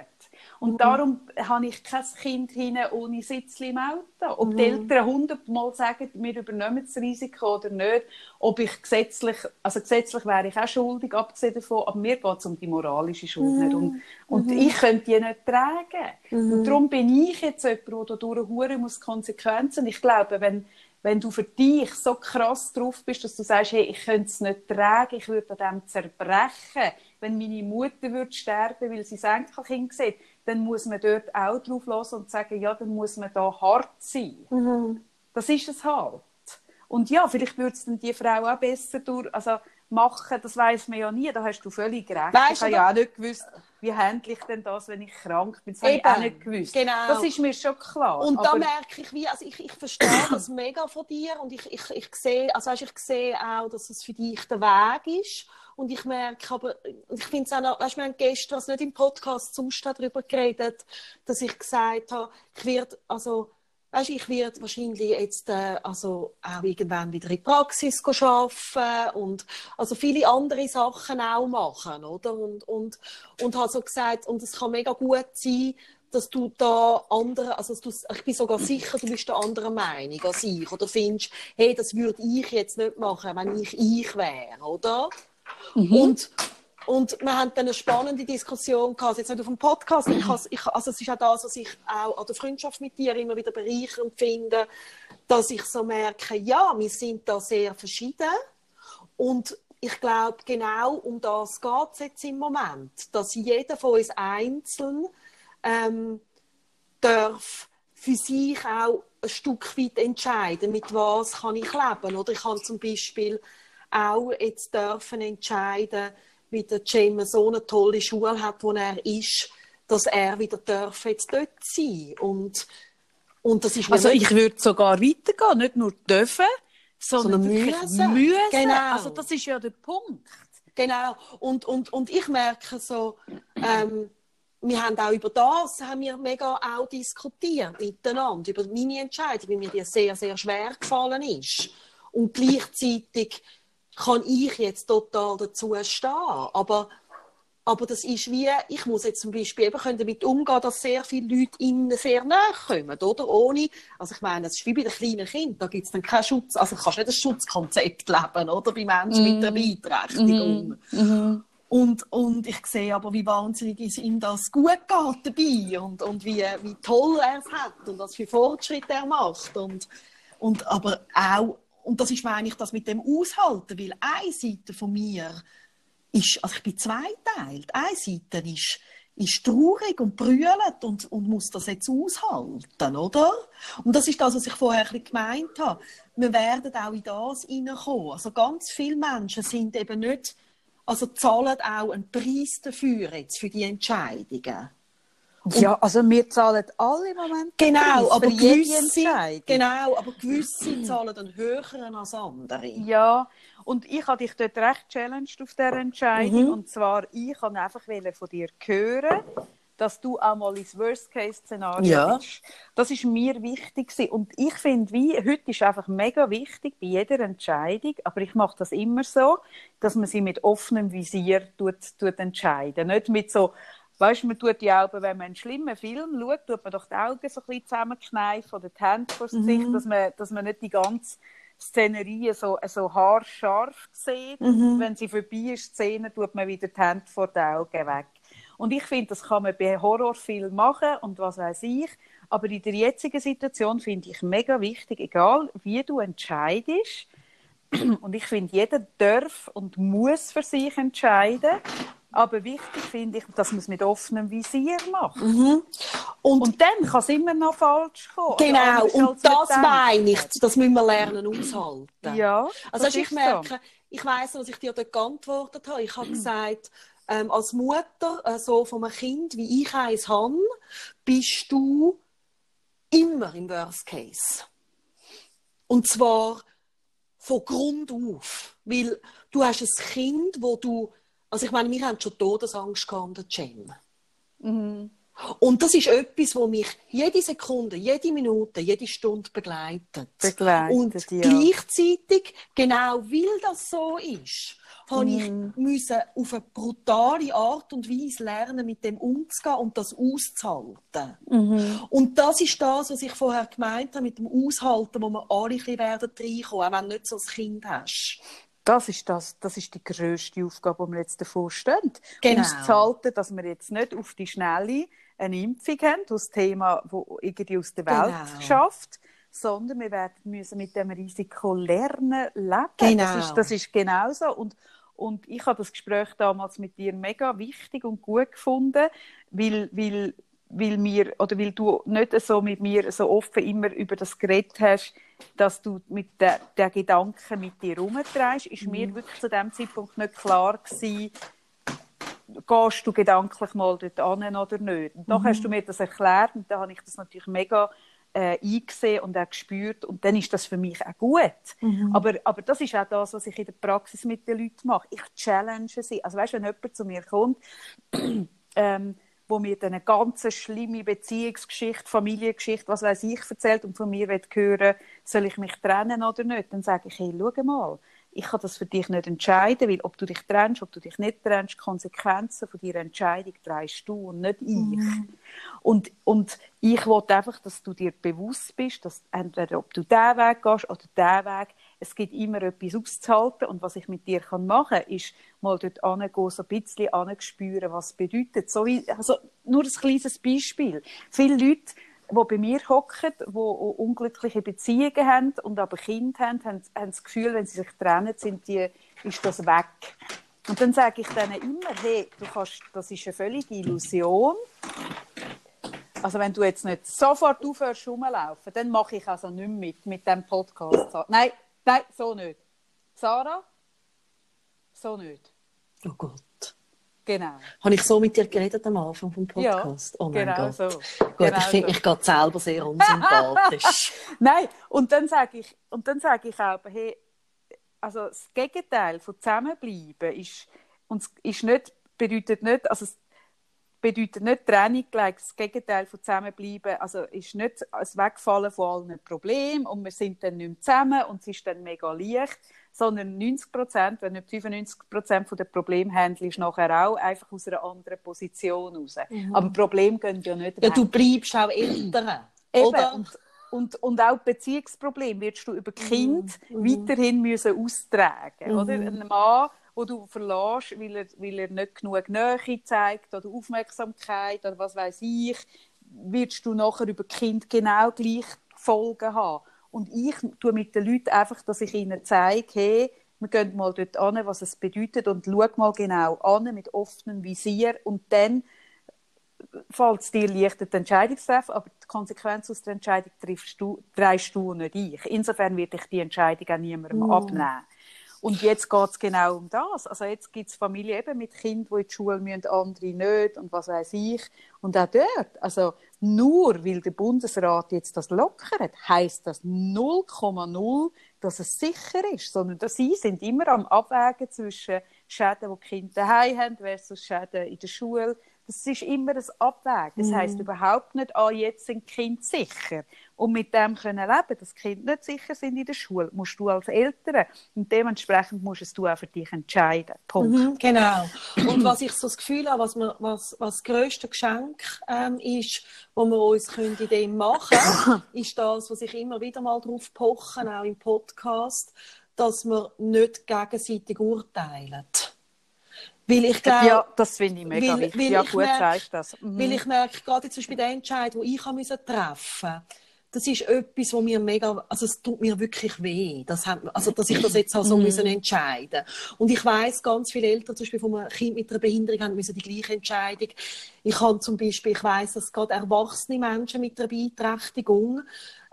Und mhm. darum habe ich kein Kind hin ohne Sitzli im Auto. Ob mhm. die Eltern hundertmal sagen, wir übernehmen das Risiko oder nicht, ob ich gesetzlich, also gesetzlich wäre ich auch schuldig, abgesehen davon, aber mir geht es um die moralische Schuld mhm. nicht. Und, und mhm. ich könnte die nicht tragen. Und mhm. darum bin ich jetzt jemand, der dadurch Huren muss Konsequenzen. Ich glaube, wenn, wenn du für dich so krass drauf bist, dass du sagst, hey, ich könnte es nicht tragen, ich würde an dem zerbrechen, wenn meine Mutter würde sterben, weil sie das Enkelkind sieht, dann muss man dort auch drauf los und sagen, ja, dann muss man da hart sein. Mhm. Das ist es halt. Und ja, vielleicht würde es dann die Frau auch besser durch, also machen, das weiß man ja nie, da hast du völlig recht. Weißt ich habe ja auch nicht gewusst, wie handle ich denn das, wenn ich krank bin, das habe ich auch nicht gewusst. Genau. Das ist mir schon klar. Und da merke ich, wie, also ich, ich verstehe das mega von dir und ich, ich, ich sehe, also ich sehe auch, dass es für dich der Weg ist und ich merke aber, ich finde es auch noch, weißt, wir haben gestern, also nicht im Podcast, sonst darüber geredet, dass ich gesagt habe, ich werde, also, weißt, ich werde wahrscheinlich jetzt, äh, also, auch irgendwann wieder in die Praxis arbeiten und, also, viele andere Sachen auch machen, oder? Und, und, und habe so gesagt, und es kann mega gut sein, dass du da andere, also du, ich bin sogar sicher, du bist der anderen Meinung als ich oder findest, hey, das würde ich jetzt nicht machen, wenn ich ich wäre, oder? Mhm. Und, und wir haben dann eine spannende Diskussion gehabt, jetzt nicht auf dem Podcast, ich, ich, also es ist auch das, was ich auch an der Freundschaft mit dir immer wieder bereichernd finde, dass ich so merke, ja, wir sind da sehr verschieden und ich glaube, genau um das geht es jetzt im Moment, dass jeder von uns einzeln ähm, darf für sich auch ein Stück weit entscheiden, mit was kann ich leben. Oder ich kann zum Beispiel auch jetzt dürfen entscheiden, wie der Cem so eine tolle Schule hat, wo er ist, dass er wieder darf jetzt dort sein und und das ist also ich würde sogar weitergehen, nicht nur dürfen, sondern, sondern müssen. müssen. Genau. Also das ist ja der Punkt. Genau. Und, und, und ich merke so, ähm, wir haben auch über das haben wir mega auch diskutiert miteinander, über meine Entscheidung, wie mir die sehr, sehr schwer gefallen ist. Und gleichzeitig kann ich jetzt total dazu stehen. Aber, aber das ist wie, ich muss jetzt zum Beispiel eben damit umgehen, dass sehr viele Leute ihnen sehr nahe kommen, oder? Ohne, also ich meine, es ist wie bei den kleinen Kindern, da gibt es dann keinen Schutz, also kannst nicht ein Schutzkonzept leben, oder? Bei Menschen mm. mit einer mhm. Beeinträchtigung. Mm. Mm. Und, und ich sehe aber, wie wahnsinnig es ihm das gut geht dabei und, und wie, wie toll er es hat und was für Fortschritte er macht. Und, und aber auch, und das ist, meine ich, das mit dem Aushalten, weil eine Seite von mir ist, also ich bin zweiteilt. Eine Seite ist, ist traurig und brüllt und, und muss das jetzt aushalten, oder? Und das ist das, was ich vorher gemeint habe. Wir werden auch in das hineinkommen. Also ganz viele Menschen sind eben nicht also zahlen auch einen Preis dafür jetzt, für die Entscheidungen. Ja, also wir zahlen alle im Moment genau, aber gewisse, genau, aber gewisse zahlen einen höheren als andere. Ja, und ich habe dich dort recht challenged auf dieser Entscheidung. Mhm. Und zwar, ich wollte einfach von dir hören, dass du auch mal ins Worst-Case-Szenario ja. bist. Das ist mir wichtig und ich finde, wie heute ist einfach mega wichtig bei jeder Entscheidung, aber ich mache das immer so, dass man sie mit offenem Visier tut, tut entscheiden, nicht mit so Weißt du, man tut die Augen, wenn man einen schlimmen Film schaut, tut man doch die Augen so ein bisschen zusammenkneifen oder die Hände vor sich, mhm. dass, man, dass man nicht die ganze Szenerie so, so haarscharf sieht. Mhm. Wenn sie vorbei ist, Szene, tut man wieder die Hände vor den Augen weg. Und ich finde, das kann man bei Horrorfilmen machen und was weiß ich. Aber in der jetzigen Situation finde ich mega wichtig, egal wie du entscheidest. Und ich finde, jeder darf und muss für sich entscheiden. Aber wichtig finde ich, dass man es mit offenem Visier macht. Mhm. Und, und, dann kann es immer noch falsch kommen. Genau, und das meine ich, das müssen wir lernen aushalten. Ja, also ich merke, so. ich weiss, was ich dir dort geantwortet habe. Ich habe gesagt, ähm, als Mutter äh, so von einem Kind, wie ich eins habe, bist du immer im Worst Case. Und zwar von Grund auf. Weil du hast ein Kind, wo du, also ich meine, wir haben schon Todesangst gehabt, der Jen. Mhm. Und das ist etwas, was mich jede Sekunde, jede Minute, jede Stunde begleitet. begleitet und ja. gleichzeitig, genau weil das so ist, habe mm. ich müssen auf eine brutale Art und Weise lernen, mit dem umzugehen und das auszuhalten. Mm. Und das ist das, was ich vorher gemeint habe, mit dem Aushalten, wo wir alle ein bisschen werden reinkommen, auch wenn du nicht so ein Kind hast. Das ist, das, das ist die grösste Aufgabe, die wir jetzt davor stehen. Genau. Auszuhalten, dass wir jetzt nicht auf die Schnelle eine Impfung haben, das Thema, das irgendwie aus der Welt genau. schafft, sondern wir werden müssen mit dem Risiko lernen leben. Genau. Das ist, das ist genau so. Und, und ich habe das Gespräch damals mit dir mega wichtig und gut gefunden, weil, weil, weil, mir, oder weil du nicht so mit mir so offen immer über das geredet hast, dass du mit den, den Gedanken mit dir herumtreibst, ist mhm. mir wirklich zu dem Zeitpunkt nicht klar gewesen, gehst du gedanklich mal dort an oder nicht. Und dann mhm. hast du mir das erklärt und dann habe ich das natürlich mega äh, eingesehen und auch gespürt und dann ist das für mich auch gut. Mhm. Aber, aber das ist auch das, was ich in der Praxis mit den Leuten mache. Ich challenge sie. Also weißt, wenn jemand zu mir kommt, ähm, wo mir eine ganz schlimme Beziehungsgeschichte, Familiengeschichte, was weiß ich, erzählt und von mir will hören, soll ich mich trennen oder nicht, dann sage ich, hey, schau mal, ich kann das für dich nicht entscheiden, weil ob du dich trennst, ob du dich nicht trennst, Konsequenzen von deiner Entscheidung trägst du und nicht ich. Mhm. Und, und ich wollte einfach, dass du dir bewusst bist, dass entweder ob du diesen Weg gehst oder diesen Weg, es gibt immer etwas auszuhalten und was ich mit dir machen kann, ist mal dort angehen, so ein bisschen anspüren, was es bedeutet. So wie, also nur ein kleines Beispiel. Viele Leute die bei mir hocken, die unglückliche Beziehungen haben und aber Kinder haben, haben, haben das Gefühl, wenn sie sich trennen, sind die, ist das weg. Und dann sage ich denen immer, hey, du kannst, das ist eine völlige Illusion. Also wenn du jetzt nicht sofort aufhörst rumlaufen, dann mache ich also nicht mit, mit diesem Podcast. Nein, nein, so nicht. Sarah, so nicht. Oh Gott. Genau. Habe ich so mit dir geredet am Anfang vom Podcast? Ja, oh mein genau Gott. so. Gut, Genau ich finde so. mich gerade selber sehr unsympathisch. Nein, und dann sage ich, und dann sage ich auch, hey, also das Gegenteil von zusammenbleiben ist, und ist nicht, bedeutet nicht, also bedeutet nicht Trennung gleich das Gegenteil von zusammenbleiben, also ist nicht das Wegfallen von allen Problemen und wir sind dann nicht mehr zusammen und es ist dann mega leicht, sondern 90 Prozent, wenn nicht 95 Prozent der Probleme handelst, nachher auch einfach aus einer anderen Position raus. Aber Probleme gehen ja nicht ja, weg. du bleibst auch älter. Oder? Und, und, und auch Beziehungsproblem wirst du über Kind weiterhin müssen austragen oder? Ein Mann, wo du verlässt, weil er, weil er nicht genug Nähe zeigt oder Aufmerksamkeit oder was weiß ich, wirst du nachher über Kind genau gleich Folgen haben. Und ich tue mit den Leuten einfach, dass ich ihnen zeige, hey, wir gehen mal dort an, was es bedeutet und schau mal genau an mit offenem Visier und dann fällt es dir leichter, die Entscheidung zu treffen, aber die Konsequenz aus der Entscheidung triffst du, trägst du nicht ich. Insofern wird ich die Entscheidung auch niemandem abnehmen. Und jetzt geht es genau um das. Also jetzt gibt es Familien eben mit Kindern, die in die Schule müssen, andere nicht und was weiß ich. Und auch dort, also nur weil der Bundesrat jetzt das lockert, heisst das 0,0, dass es sicher ist, sondern dass sie sind immer am Abwägen zwischen Schäden, die die Kinder daheim haben, versus Schäden in der Schule. Das ist immer ein Abwägen. Das heisst überhaupt nicht, ah, jetzt sind die Kinder sicher. Und mit dem können leben, dass die Kinder nicht sicher sind in der Schule, musst du als Eltern. Und dementsprechend musst es du auch für dich entscheiden. Punkt. Mhm, genau. Und was ich so das Gefühl habe, was, wir, was, was das grösste Geschenk ähm, ist, das wir uns können in dem machen können, ist das, was ich immer wieder mal drauf pochen, auch im Podcast, dass wir nicht gegenseitig urteilen. Weil ich glaube, Ja, das finde ich mega weil- wichtig. weil Ja, ich gut, merke- du das. Mhm. Weil ich merke, gerade jetzt zum Beispiel den Entscheid, den ich treffen das ist etwas, wo mir mega, also es tut mir wirklich weh, das hat, also dass ich das jetzt auch so müssen entscheiden. Und ich weiß, ganz viele Eltern, zum Beispiel von einem Kind mit einer Behinderung, haben müssen die gleiche Entscheidung. Ich habe zum Beispiel, ich weiß, dass gerade erwachsene Menschen mit einer Beeinträchtigung,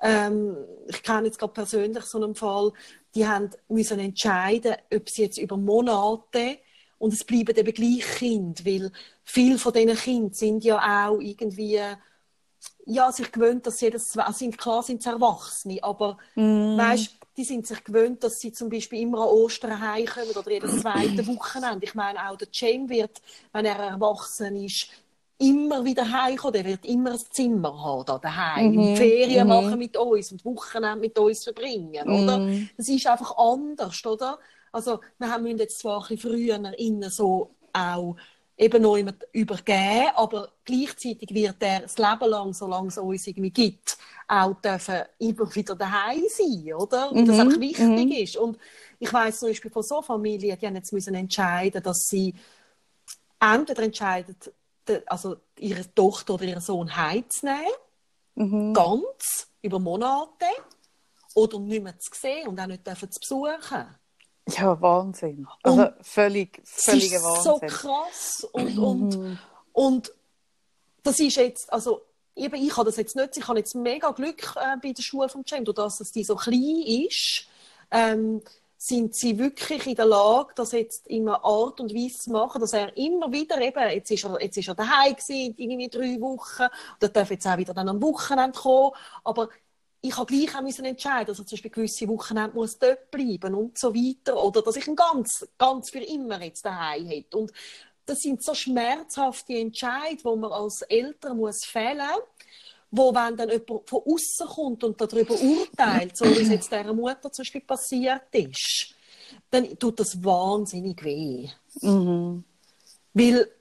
ähm, ich kenne jetzt gerade persönlich so einen Fall, die haben müssen entscheiden, ob sie jetzt über Monate und es bleiben eben gleich Kinder, weil viele von diesen Kindern sind ja auch irgendwie ja, sich gewöhnt, dass jedes zwei, also sind, klar sind es Erwachsene, aber weißt, die sind sich gewöhnt, dass sie zum Beispiel immer an Ostern heimkommen oder jedes zweite Wochenende. Ich meine, auch der Cem wird, wenn er erwachsen ist, immer wieder heimkommen. Der wird immer ein Zimmer haben da daheim, und Ferien machen mit uns und Wochenende mit uns verbringen, oder? Das ist einfach anders, oder? Also, wir haben müssen jetzt zwar ein bisschen früher innen so auch eben noch immer übergeben, aber gleichzeitig wird er das Leben lang, solange es uns irgendwie gibt, auch dürfen immer wieder daheim sein, oder? Und das einfach wichtig ist. Und ich weiß zum Beispiel von so Familien, die haben jetzt müssen entscheiden, dass sie entweder entscheiden, de- also ihre Tochter oder ihren Sohn heimzunehmen, ganz, über Monate, oder nicht mehr zu sehen und auch nicht dürfen zu besuchen. Ja, Wahnsinn. Also völlig, Es völliger ist so Wahnsinn. krass und, und, und das ist jetzt, also eben, ich habe das jetzt nicht, ich habe jetzt mega Glück äh, bei der Schule von Cem, dadurch, dass die so klein ist, ähm, sind sie wirklich in der Lage, das jetzt in einer Art und Weise zu machen, dass er immer wieder eben, jetzt ist er, jetzt ist er daheim gewesen, irgendwie drei Wochen, und er darf jetzt auch wieder dann am Wochenende kommen, aber ich habe gleich auch müssen entscheiden, also zum Beispiel gewisse Wochenende muss dort bleiben und so weiter, oder dass ich ihn ganz, ganz für immer jetzt daheim hätte. Und das sind so schmerzhafte Entscheidungen, die man als Eltern muss fällen wo wenn dann jemand von außen kommt und darüber urteilt, so wie es jetzt dieser Mutter zum Beispiel passiert ist, dann tut das wahnsinnig weh. Weil,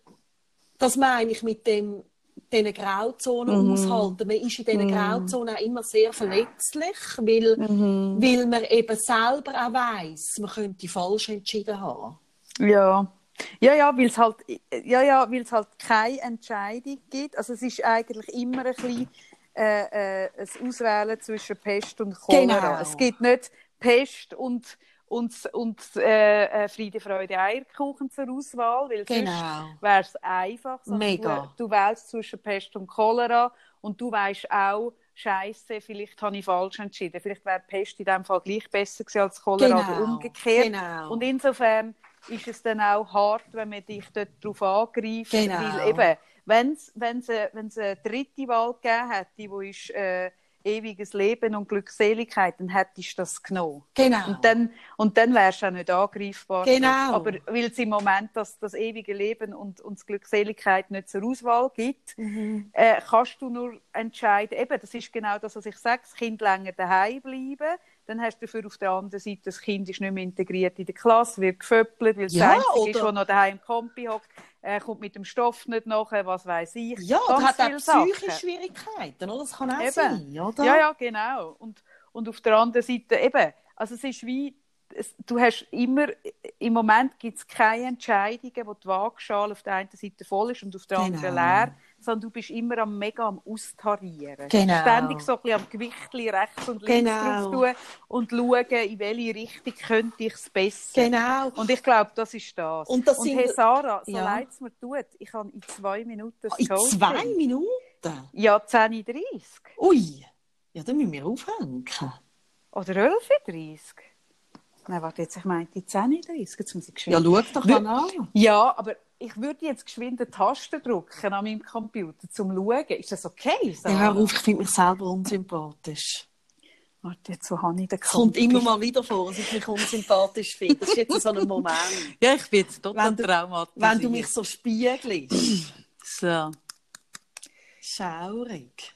das meine ich mit dem, diesen Grauzonen aushalten. Man ist in diesen Grauzonen auch immer sehr verletzlich, weil, weil man eben selber auch weiss, man könnte falsch entschieden haben. Ja. Ja, ja, weil es halt, ja, ja, halt keine Entscheidung gibt. Also es ist eigentlich immer ein bisschen äh, äh, ein Auswählen zwischen Pest und Cholera. Genau. Es gibt nicht Pest und und, und äh, äh, Friede, Freude, Eierkuchen zur Auswahl, weil Genau. wäre es einfach. Mega. Du, du wählst zwischen Pest und Cholera und du weißt auch, Scheiße, vielleicht habe ich falsch entschieden. Vielleicht wäre Pest in dem Fall gleich besser gewesen als Cholera Genau, oder umgekehrt. genau. Und insofern ist es dann auch hart, wenn man dich dort darauf angreift. Genau. Weil eben, wenn es äh, eine dritte Wahl gegeben hätte, die ist äh, ewiges Leben und Glückseligkeit, dann hättest du das genommen. Genau. Und dann, und dann wärst du auch nicht angreifbar. Genau. Aber weil es im Moment das, das ewige Leben und, und die Glückseligkeit nicht zur Auswahl gibt, Mhm. äh, kannst du nur entscheiden, eben, das ist genau das, was ich sage, das Kind länger daheim bleiben, dann hast du dafür auf der anderen Seite, das Kind ist nicht mehr integriert in der Klasse, wird geföppelt, weil es Ja, das Einzige ist, das noch daheim im Kompi hockt, äh, kommt mit dem Stoff nicht nachher, was weiß ich. Ja, Ganz und hat auch Sachen. psychische Schwierigkeiten, oder? Das kann auch Eben. sein, oder? Ja, ja, genau. Und, und auf der anderen Seite eben, also es ist wie, es, du hast immer, im Moment gibt es keine Entscheidungen, wo die Waagschale auf der einen Seite voll ist und auf der anderen Genau. leer, sondern du bist immer am mega am Austarieren. Genau. Ständig so ein bisschen am Gewichtli rechts und links Genau. drauf tun und schauen, in welche Richtung könnte ich es besser. Genau. Und ich glaube, das ist das. Und das sind- hey Sarah, so Ja. leid es mir tut, ich habe in zwei Minuten das In Coaching. zwei Minuten? Ja, 10.30 Ui. Ja, dann müssen wir aufhängen. Oder 11.30 Nein, warte, jetzt, ich meinte 10.30 Jetzt muss ich geschwind. Ja, schau doch an. Ja, aber ich würde jetzt geschwind eine Taste drücken an meinem Computer, zum Schauen. Ist das okay? Sarah? Ja, hör auf, ich finde mich selber unsympathisch. Warte, jetzt, wo habe ich den Es kommt Computer? immer mal wieder vor, dass ich mich unsympathisch finde. Das ist jetzt so ein Moment. Ja, ich bin jetzt total Wenn du- traumatisiert. Wenn du mich so spiegelst. So. Schaurig.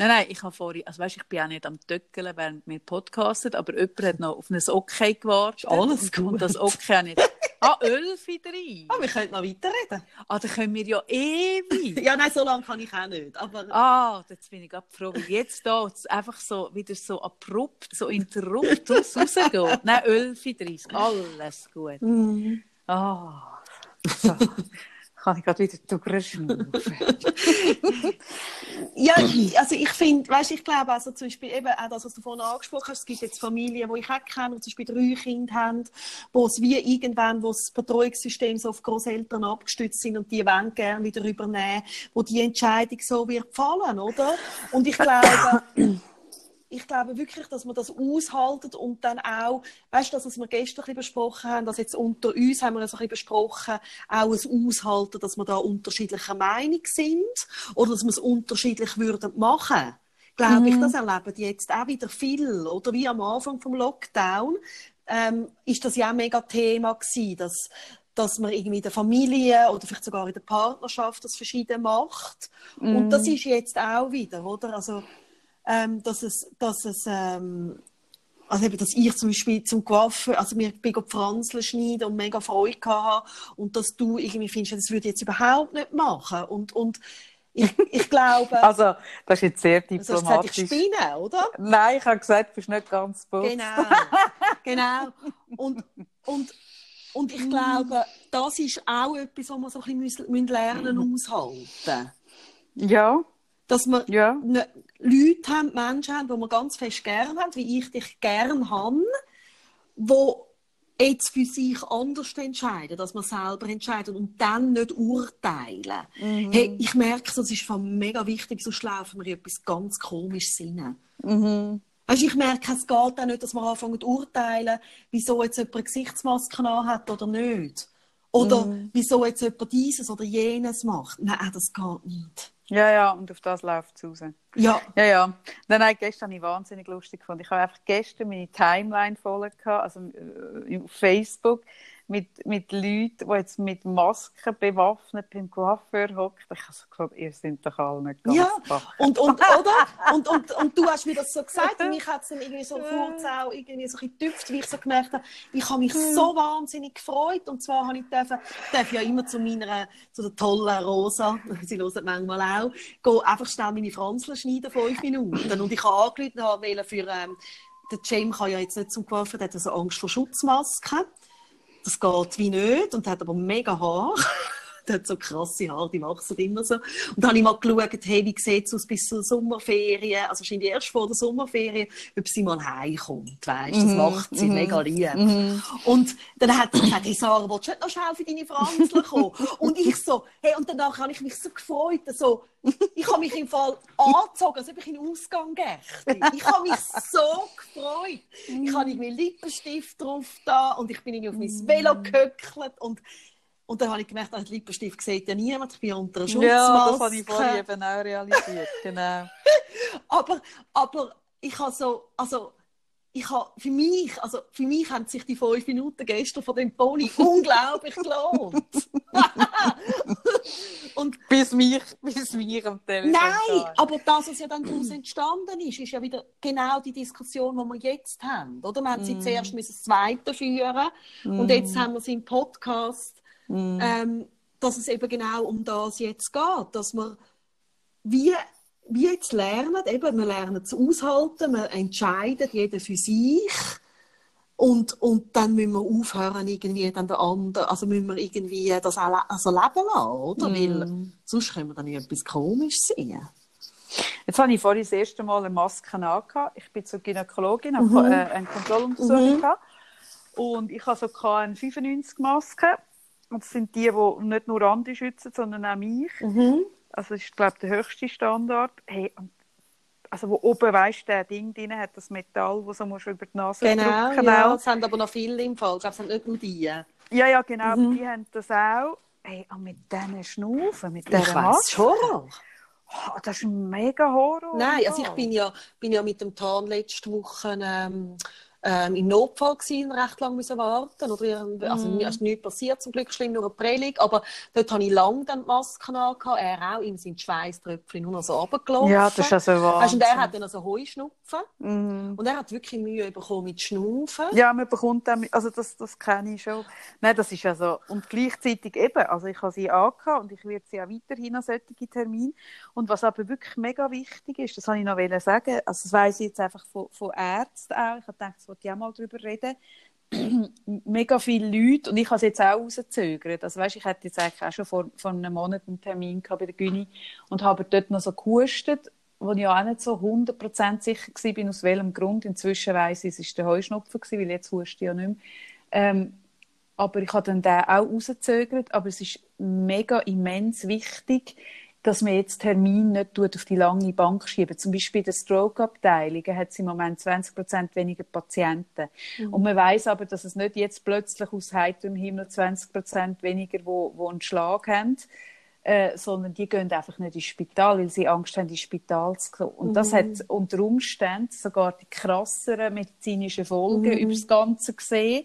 Nein, nein, ich habe vorhin, also weißt, ich bin auch nicht am Töckeln, während wir podcasten, aber jemand hat noch auf ein Okay gewartet. Alles gut. Und das Okay habe nicht. Ah, 11.30 Ah, wir könnten noch weiterreden. Ah, dann können wir ja ewig. Ja, nein, so lange kann ich auch nicht. Aber Ah, jetzt bin ich gerade froh, weil jetzt da es einfach so wieder so abrupt, so interrupt rausgeht. Nein, 11.30 alles gut. Mhm. Ah, so. Kann ich gerade wieder durchschnaufen. Ja, also ich finde, weißt, ich glaube also zum Beispiel eben auch das, was du vorhin angesprochen hast, es gibt jetzt Familien, wo ich auch kenne, die zum Beispiel drei Kinder haben, wo es wie irgendwann, wo das Betreuungssystem so auf Großeltern abgestützt sind und die wollen gerne wieder übernehmen, wo die Entscheidung so wird fallen, oder? Und ich glaube, ich glaube wirklich, dass man das aushaltet und dann auch, weißt du, das, was wir gestern ein bisschen besprochen haben, dass jetzt unter uns haben wir so ein bisschen besprochen, auch ein Aushalten, dass wir da unterschiedlicher Meinung sind oder dass wir es unterschiedlich würden machen. Glaube ich, das erleben jetzt auch wieder viel, oder wie am Anfang vom Lockdown ähm, ist das ja auch mega Thema gewesen, dass dass man irgendwie in der Familie oder vielleicht sogar in der Partnerschaft das verschieden macht. Und das ist jetzt auch wieder, oder? Also ähm, dass es, dass es ähm, also eben, dass ich zum Beispiel zum Coiffeur, also mir bin Pflanzen schneiden und mega Freude hatte und dass du irgendwie findest, das würde ich jetzt überhaupt nicht machen und, und ich, ich glaube, Also, das ist jetzt sehr also hast du gesagt, ich diplomatisch. spinne, oder? Nein, ich habe gesagt, du bist nicht ganz bewusst. Genau, genau. Und, und, und ich glaube, das ist auch etwas, was wir so ein bisschen müssen lernen aushalten. Ja, Dass wir ja. Leute haben, Menschen haben, die wir ganz fest gern haben, wie ich dich gern habe, die jetzt für sich anders entscheiden, dass man selber entscheidet und dann nicht urteilen. Mhm. Hey, ich merke, das ist von mega wichtig, sonst laufen wir in etwas ganz komisches Sinn. Mhm. Also ich merke, es geht auch nicht, dass wir anfangen zu urteilen, wieso jetzt jemand eine Gesichtsmaske hat oder nicht. Oder Mhm. wieso jetzt jemand dieses oder jenes macht. Nein, das geht nicht. Ja, ja, und auf das läuft es raus. Ja, Ja, ja. Nein, nein, gestern habe ich wahnsinnig lustig gefunden. Ich habe einfach gestern meine Timeline voll gehabt, also äh, auf Facebook, mit, mit Leuten, die jetzt mit Masken bewaffnet beim Coiffeur hocken. Ich habe so gedacht, ihr seid doch alle nicht ganz Ja, wach. und, und, oder? Und, und, und du hast mir das so gesagt und mich hat es dann irgendwie so kurz auch irgendwie so ein getüpft, wie ich so gemerkt habe, ich habe mich so wahnsinnig gefreut und zwar habe ich dürfen, darf ja immer zu meiner, zu der tollen Rosa, sie hört manchmal auch, gehen einfach schnell meine Franzlen schneiden, fünf Minuten und ich habe angerufen und habe für, ähm, der Cem kann ja jetzt nicht zum Coiffeur, der hat also Angst vor Schutzmasken. Das geht wie nicht und hat aber mega Haar. Die hat so krasse Haare, die macht es immer so. Und dann habe ich mal geschaut, hey, wie sieht es aus bis zur Sommerferien, also wahrscheinlich erst vor der Sommerferien, ob sie mal heimkommt, weißt das mhm, macht sie mm mega lieb. Mm Und dann hat sie gesagt, hey Sarah, willst du nicht noch schnell für deine Franzler kommen? und ich so, hey, und danach habe ich mich so gefreut, so, ich habe mich im Fall angezogen, als ob ich in den Ausgang gehe. Ich habe mich so gefreut. Ich habe irgendwie Lippenstift drauf da und ich bin irgendwie auf mein Velo gehöckelt und und dann habe ich gemerkt, dass Lippenstift sieht ja niemand, ich bin unter einer Schutzmaske. Ja, das habe ich vorhin eben auch realisiert, genau. aber, aber ich habe so, also ich habe für mich, also für mich haben sich die fünf Minuten gestern von dem Pony unglaublich gelohnt. und bis mich, bis mich am Telefon. Nein, aber das, was ja dann daraus entstanden ist, ist ja wieder genau die Diskussion, die wir jetzt haben. Oder? Wir haben sie mm. zuerst müssen das Zweite führen mm. und jetzt haben wir sie im Podcast, mm. ähm, dass es eben genau um das jetzt geht, dass wir wie wie jetzt lernen, eben, wir lernen zu aushalten, wir entscheiden jeder für sich und, und dann müssen wir aufhören, irgendwie dann der andere, also müssen wir irgendwie das auch also leben lassen, oder? Mm. Weil sonst können wir dann etwas komisch sehen. Jetzt habe ich vorhin das erste Mal eine Maske angehabt. Ich bin zur Gynäkologin, habe mhm. Äh, eine Kontrolluntersuchung mhm. gehabt. Und ich habe so eine 95 Maske. Und das sind die, die nicht nur andere schützen, sondern auch mich. Mhm. Also das ist, glaube ich, der höchste Standard. Hey, also wo oben, weißt der Ding drin hat, das Metall, das so musst über die Nase genau, drücken ja, es haben aber noch viele im Fall. Ich glaube, es sind nicht nur die. Ja, ja, genau, mhm. die haben das auch. Hey, und mit diesen Schnaufen, mit dieser Ich weiss schon. Oh, das ist ein mega Horror. Nein, also ich bin ja, bin ja mit dem Tarn letzte Woche ähm, ähm, im Notfall gewesen, recht lange müssen warten oder also mm. ist nichts passiert zum Glück schlimm nur eine Prellung aber dort habe ich lange dann die Maske angehabt er auch ihm sind Schweißtröpfchen nur noch so runtergelaufen ja das ist also. Weißt, und er hat dann also Heuschnupfen mm. und er hat wirklich Mühe bekommen mit Schnaufen ja man bekommt dann also das, das kenne ich schon Nein, das ist also und gleichzeitig eben also ich habe sie angehabt und ich werde sie auch weiterhin an solche Termine und was aber wirklich mega wichtig ist das wollte ich noch sagen also das weiss ich jetzt einfach von, von Ärzten auch ich habe gedacht wollte ich auch mal darüber reden. mega viele Leute, und ich habe es jetzt auch rausgezögert. Also, weißt, ich hatte jetzt eigentlich auch schon vor, vor einem Monat einen Termin bei der Gyni und habe dort noch so gehustet, wo ich auch nicht so 100% sicher war, aus welchem Grund. Inzwischen weiss ich, es war der Heuschnupfen, weil jetzt huste ich ja nicht mehr. Ähm, aber ich habe dann den auch rausgezögert. Aber es ist mega immens wichtig, dass man jetzt Termin nicht auf die lange Bank schieben. Zum Beispiel in der Stroke-Abteilung hat es im Moment 20 Prozent weniger Patienten. Mhm. Und man weiß aber, dass es nicht jetzt plötzlich aus heiterem Himmel 20 Prozent weniger, wo, wo einen Schlag haben, äh, sondern die gehen einfach nicht ins Spital, weil sie Angst haben, ins Spital zu kommen. Und mhm. das hat unter Umständen sogar die krasseren medizinischen Folgen mhm. über das Ganze gesehen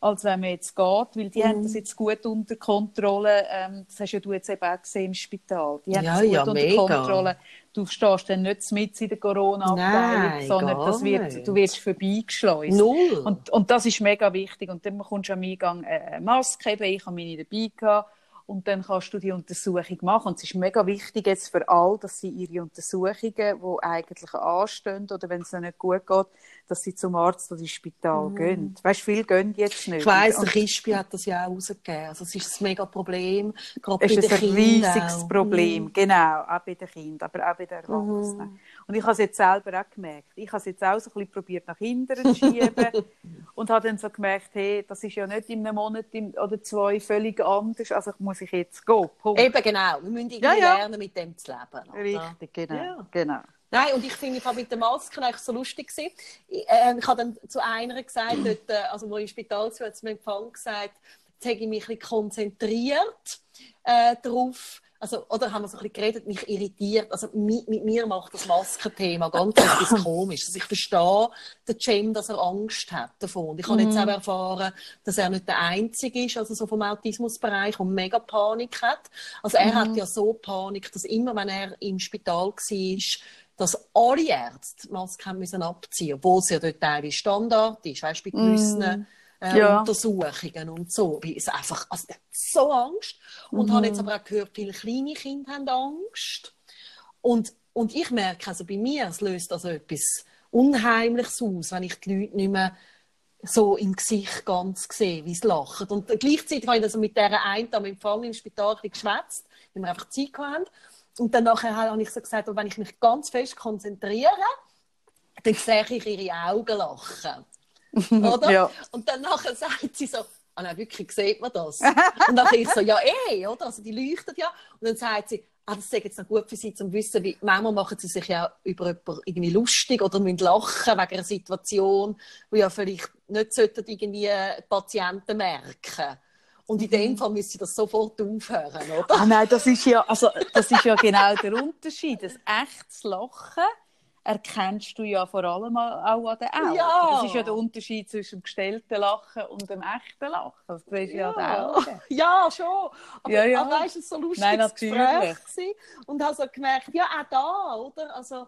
als wenn man jetzt geht, weil die mm. haben das mhm. jetzt gut unter Kontrolle. Ähm, das hast ja du jetzt eben auch gesehen im Spital. Die haben ja, das gut ja, unter mega. Kontrolle. Du stehst dann nicht mit in der Corona-Abteilung, sondern das wird, du wirst vorbeigeschleust. Null. Und, und das ist mega wichtig. Und dann kommst du am Eingang eine Maske, eben, ich habe meine dabei gehabt und dann kannst du die Untersuchung machen. Und es ist mega wichtig jetzt für alle, dass sie ihre Untersuchungen, die eigentlich anstehen oder wenn es ihnen nicht gut geht, dass sie zum Arzt oder ins Spital mm. gehen. Weißt du, viele gehen jetzt nicht. Ich weiss, der Kispi hat das ja auch rausgegeben. Also es ist ein mega Problem, gerade bei den Kindern. Es ist ein riesiges auch. Problem, mm. genau, auch bei den Kindern, aber auch bei den Erwachsenen. Mm. Und ich habe es jetzt selber auch gemerkt. Ich habe es jetzt auch so ein bisschen probiert, nach hinten zu schieben und habe dann so gemerkt, hey, das ist ja nicht in einem Monat oder zwei völlig anders, also muss ich jetzt gehen. Punkt. Eben genau, wir müssen irgendwie ja, ja. lernen, mit dem zu leben. Oder? Richtig, genau. Ja. genau. Nein, und ich finde, ich habe mit den Masken eigentlich so lustig gewesen. Ich, äh, ich habe dann zu einer gesagt, dort, äh, also wo ich im Spital war, hat sie mir Empfang gesagt, jetzt habe ich mich ein bisschen konzentriert äh, darauf, also, oder haben wir so ein bisschen geredet, mich irritiert. Also, mit, mit mir macht das Maskenthema ganz etwas komisch. Also, ich verstehe den Cem, dass er Angst hat davon. Und ich habe mm. jetzt mhm. auch erfahren, dass er nicht der Einzige ist, also so vom Autismusbereich, und mega Panik hat. Also, er mm. hat mhm. ja so Panik, dass immer, wenn er im Spital war, dass alle Ärzte die Maske haben müssen abziehen, obwohl es ja dort teilweise Standard ist, weißt, bei gewissen mm. Äh, ja. Untersuchungen und so. Weil es einfach, also, so Angst. Und mm. habe jetzt aber auch gehört, viele kleine Kinder haben Angst. Und, und ich merke, also bei mir, es löst also etwas Unheimliches aus, wenn ich die Leute nicht mehr so im Gesicht ganz gesehen, wie sie lachen. Und gleichzeitig habe ich also mit dieser einen am Empfang im Spital geschwätzt, weil wir einfach Zeit hatten. Und dann nachher habe ich so gesagt, wenn ich mich ganz fest konzentriere, dann sehe ich ihre Augen lachen. Oder? Ja. Und dann nachher sagt sie so, ah nein, wirklich, sieht man das? und dann ich so, ja eh, oder? Also die leuchten ja. Und dann sagt sie, ah, das ist jetzt noch gut für sie, um zu wissen, wie manchmal machen sie sich ja über jemanden irgendwie lustig oder müssen lachen wegen einer Situation, wo ja vielleicht nicht sollten irgendwie Patienten merken. Und in dem Fall müssen sie das sofort aufhören, oder? Ah nein, das ist ja, also, das ist ja genau der Unterschied. Das echtes Lachen erkennst du ja vor allem auch an den Augen. Ja. Das ist ja der Unterschied zwischen dem gestellten Lachen und dem echten Lachen. Das siehst du ja den Augen. Ja, schon. Aber, Ja, ja. aber weißt du, es war so lustig Nein, Gespräch und habe so gemerkt, ja, auch da, oder? Also,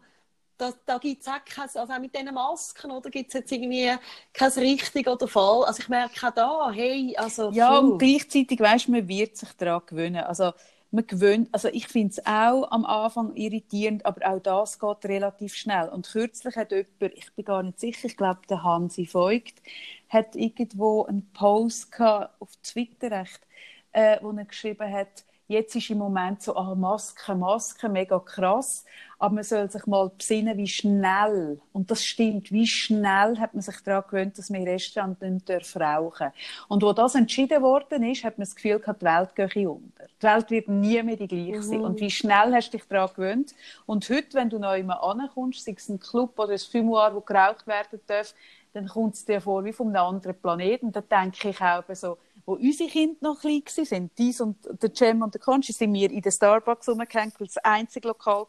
da, da gibt es auch kein, also auch mit diesen Masken, oder gibt es jetzt irgendwie kein richtig oder Fall. Also ich merke auch da, hey, also Ja, puh. und gleichzeitig, weißt du, man wird sich daran gewöhnen. Also, man gewöhnt, also ich finde es auch am Anfang irritierend, aber auch das geht relativ schnell. Und kürzlich hat jemand, ich bin gar nicht sicher, ich glaube, der Hansi Voigt, hat irgendwo einen Post gehabt, auf Twitter, echt, äh, wo er geschrieben hat, jetzt ist im Moment so, ah, Maske, Maske, mega krass, aber man soll sich mal besinnen, wie schnell, und das stimmt, wie schnell hat man sich daran gewöhnt, dass man in Restaurants nicht dürfen rauchen Und wo das entschieden worden ist, hat man das Gefühl gehabt, die Welt gehe unter. Die Welt wird nie mehr die gleiche sein. Und wie schnell hast du dich daran gewöhnt? Und heute, wenn du noch immer ankommst, sei es ein Club oder ein Fumoir, wo geraucht werden darf, dann kommt es dir vor wie von einem anderen Planeten. Und da denke ich auch so, wo unsere Kinder noch klein waren, dies und der Cem und der Conchi, sind wir in den Starbucks rumgehängt, weil es das einzige Lokal war,